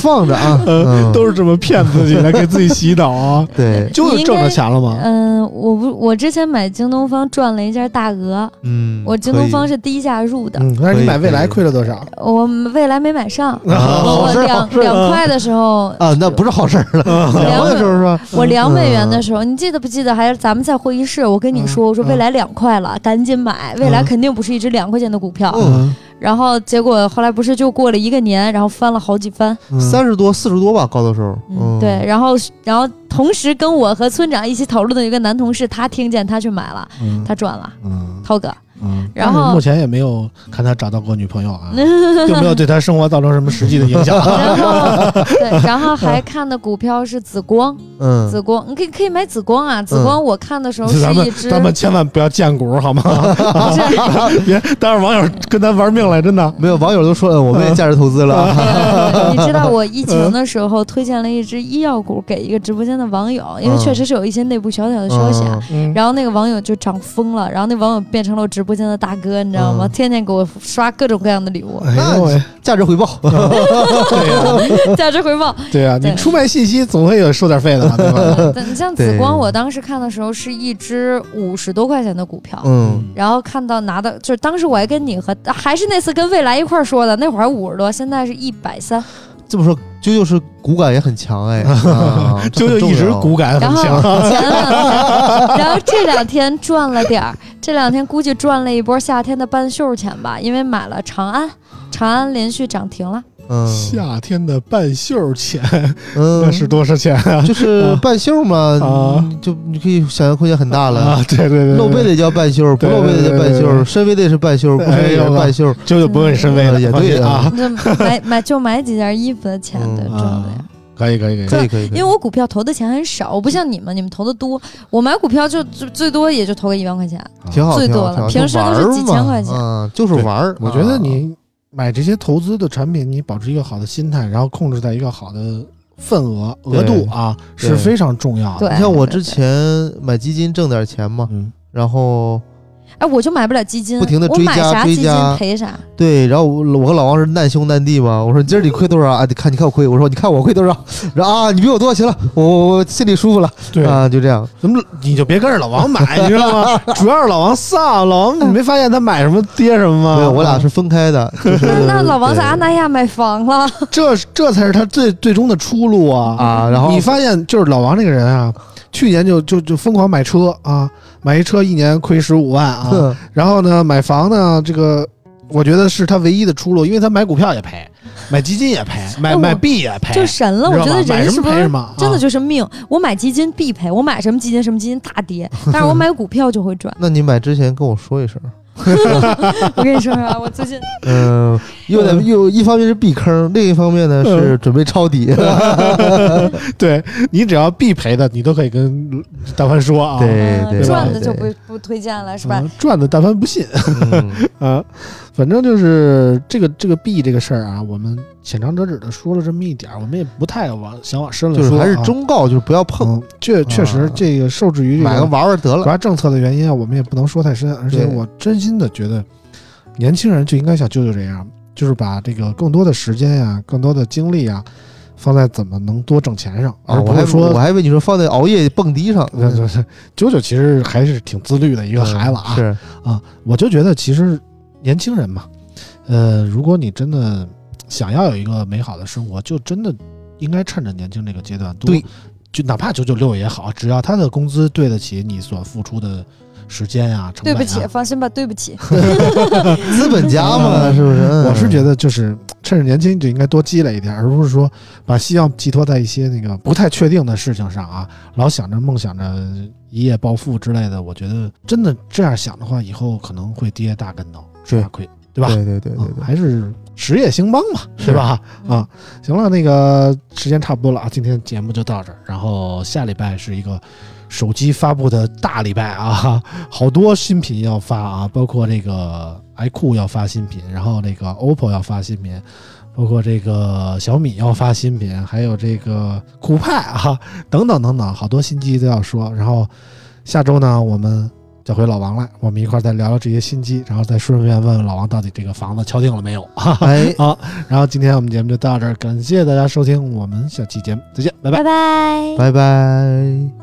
放着啊，嗯，都是这么骗自己来，给自己洗脑啊。对，就是挣着钱了吗？嗯，我不，我之前买京东方赚了一件大额，嗯，我京东方是低价入的，嗯，但是你买未来亏了多少？我未来没买上。啊我两两块的时候啊，那不是好事儿了，两万的时候是吧？我两美元的时候，你记得不记得？还是咱们在会议室，我跟你说，我说未来两块了，赶紧买，未来肯定不是一只两块钱的股票。嗯然后结果后来不是就过了一个年，然后翻了好几番。嗯三十多、四十多吧，高的时候，嗯，对，然后然后同时跟我和村长一起讨论的一个男同事，他听见他去买了，嗯他赚了，嗯涛哥。嗯，然后目前也没有看他找到过女朋友啊，<laughs> 并没有对他生活造成什么实际的影响。<laughs> 然后 <laughs> 对，然后还看的股票是紫光，嗯，紫光，你可以可以买紫光啊，紫光我看的时候是咱们一只，咱们千万不要荐股好吗？别，但是网友跟咱玩命来，真的。没有网友都说，我们也价值投资了，呃你知道我疫情的时候推荐了一只医药股给一个直播间的网友，因为确实是有一些内部小小的消息啊。嗯，然后那个网友就涨疯了，然后那网友变成了直播间的大哥，你知道吗？嗯。天天给我刷各种各样的礼物，哎呦喂，价值回报，<laughs> 对呀，价值回报。对啊，你对出卖信息总会有收点费的嘛，对吧？<laughs> 但你像紫光，我当时看的时候是一只五十多块钱的股票，嗯，然后看到拿到，就是当时我还跟你和还是那次跟未来一块儿说的，那会儿还五十多，现在是一百三。这么说，啾啾是骨感也很强哎，<laughs> 啊 <laughs> 啾啾一直骨感然后很强。<laughs> 前两天，然后这两天赚了点儿，这两天估计赚了一波夏天的半袖钱吧，因为买了长安，长安连续涨停了。嗯夏天的半袖钱，嗯，那是多少钱啊？就是半袖嘛，啊你就你可以想象空间很大了。啊，对对对，露背的叫半袖，不露背的叫半袖，深 V 的是半袖，不深 V 也是半袖。这就不问深 V 了，也对啊，这买买就买几件衣服的钱对嗯赚的呀。可以可以可以，可以可以，因为我股票投的钱很少，我不像你们，你们投的多。我买股票就就最多也就投个一万块钱。挺好，最挺好挺好多了平时都是几千块钱嗯，就是玩儿。我觉得啊你买这些投资的产品，你保持一个好的心态，然后控制在一个好的份额额度啊，是非常重要的。你像我之前买基金挣点钱嘛，嗯，然后哎，我就买不了基金，不停地我买追加啥基金追加赔啥。对，然后我我和老王是难兄难弟嘛。我说今儿你亏多少啊？你看你看我亏，我说你看我亏多少？<laughs> 然后啊，你比我多，行了，我我我心里舒服了对，啊，就这样。怎么你就别跟着老王买，<laughs> 你知道吗？主要是老王丧，老王你没发现他买什么跌什么吗？对，我俩是分开的，<laughs> 就是那那老王在阿那亚买房了，这这才是他最最终的出路啊！啊，然后你发现就是老王这个人啊，去年就就就疯狂买车啊，买一车一年亏十五万啊，然后呢买房呢，这个我觉得是他唯一的出路，因为他买股票也赔，买基金也赔，买买币也赔，就神了。我觉得人是不是么赔什么，真的啊就是命？我买基金必赔，我买什么基金什么基金大跌，<laughs> 但是我买股票就会赚。那你买之前跟我说一声，<laughs> 我跟你说啊，我最近 <laughs> 嗯，又在又一方面是避坑，另一方面呢是准备抄底。<laughs> 对你只要必赔的，你都可以跟大凡说啊，嗯对对赚的就不不推荐了，是吧？嗯赚的大凡不信嗯啊。反正就是这个这个币这个事儿啊，我们浅尝辄止的说了这么一点儿，我们也不太往想往深了说啊，就是还是忠告，就是不要碰，嗯，确确实啊这个受制于这买个玩玩得了。国家政策的原因啊，我们也不能说太深。而且我真心的觉得，年轻人就应该像舅舅这样，就是把这个更多的时间呀、更多的精力啊，放在怎么能多挣钱上，啊，而不是说我还以为你说放在熬夜蹦迪上，<laughs> 对，对对啾啾其实还是挺自律的一个孩子啊。是啊，我就觉得其实年轻人嘛，呃，如果你真的想要有一个美好的生活，就真的应该趁着年轻这个阶段多对，就哪怕九九六也好，只要他的工资对得起你所付出的时间呀、成本呀。对不起，放心吧，对不起。<laughs> 资本家嘛，嗯是不是？嗯 <laughs> 我是觉得就是趁着年轻就应该多积累一点，而不是说把希望寄托在一些那个不太确定的事情上啊，老想着梦想着一夜暴富之类的。我觉得真的这样想的话，以后可能会跌大跟头，吃大亏，对吧？对对对对嗯，对，还是实业兴邦嘛，是对吧？啊，行了，那个时间差不多了啊，今天节目就到这儿，然后下礼拜是一个手机发布的大礼拜啊，<laughs> 好多新品要发啊，包括这个 iQOO 要发新品，然后那个 OPPO 要发新品。包括这个小米要发新品，还有这个酷派啊，等等等等，好多新机都要说。然后下周呢，我们叫回老王来，我们一块儿再聊聊这些新机，然后再顺便问问老王到底这个房子敲定了没有。哈哈哎，<laughs> 好，然后今天我们节目就到这儿，感谢大家收听，我们下期节目再见，拜拜拜。拜。拜拜。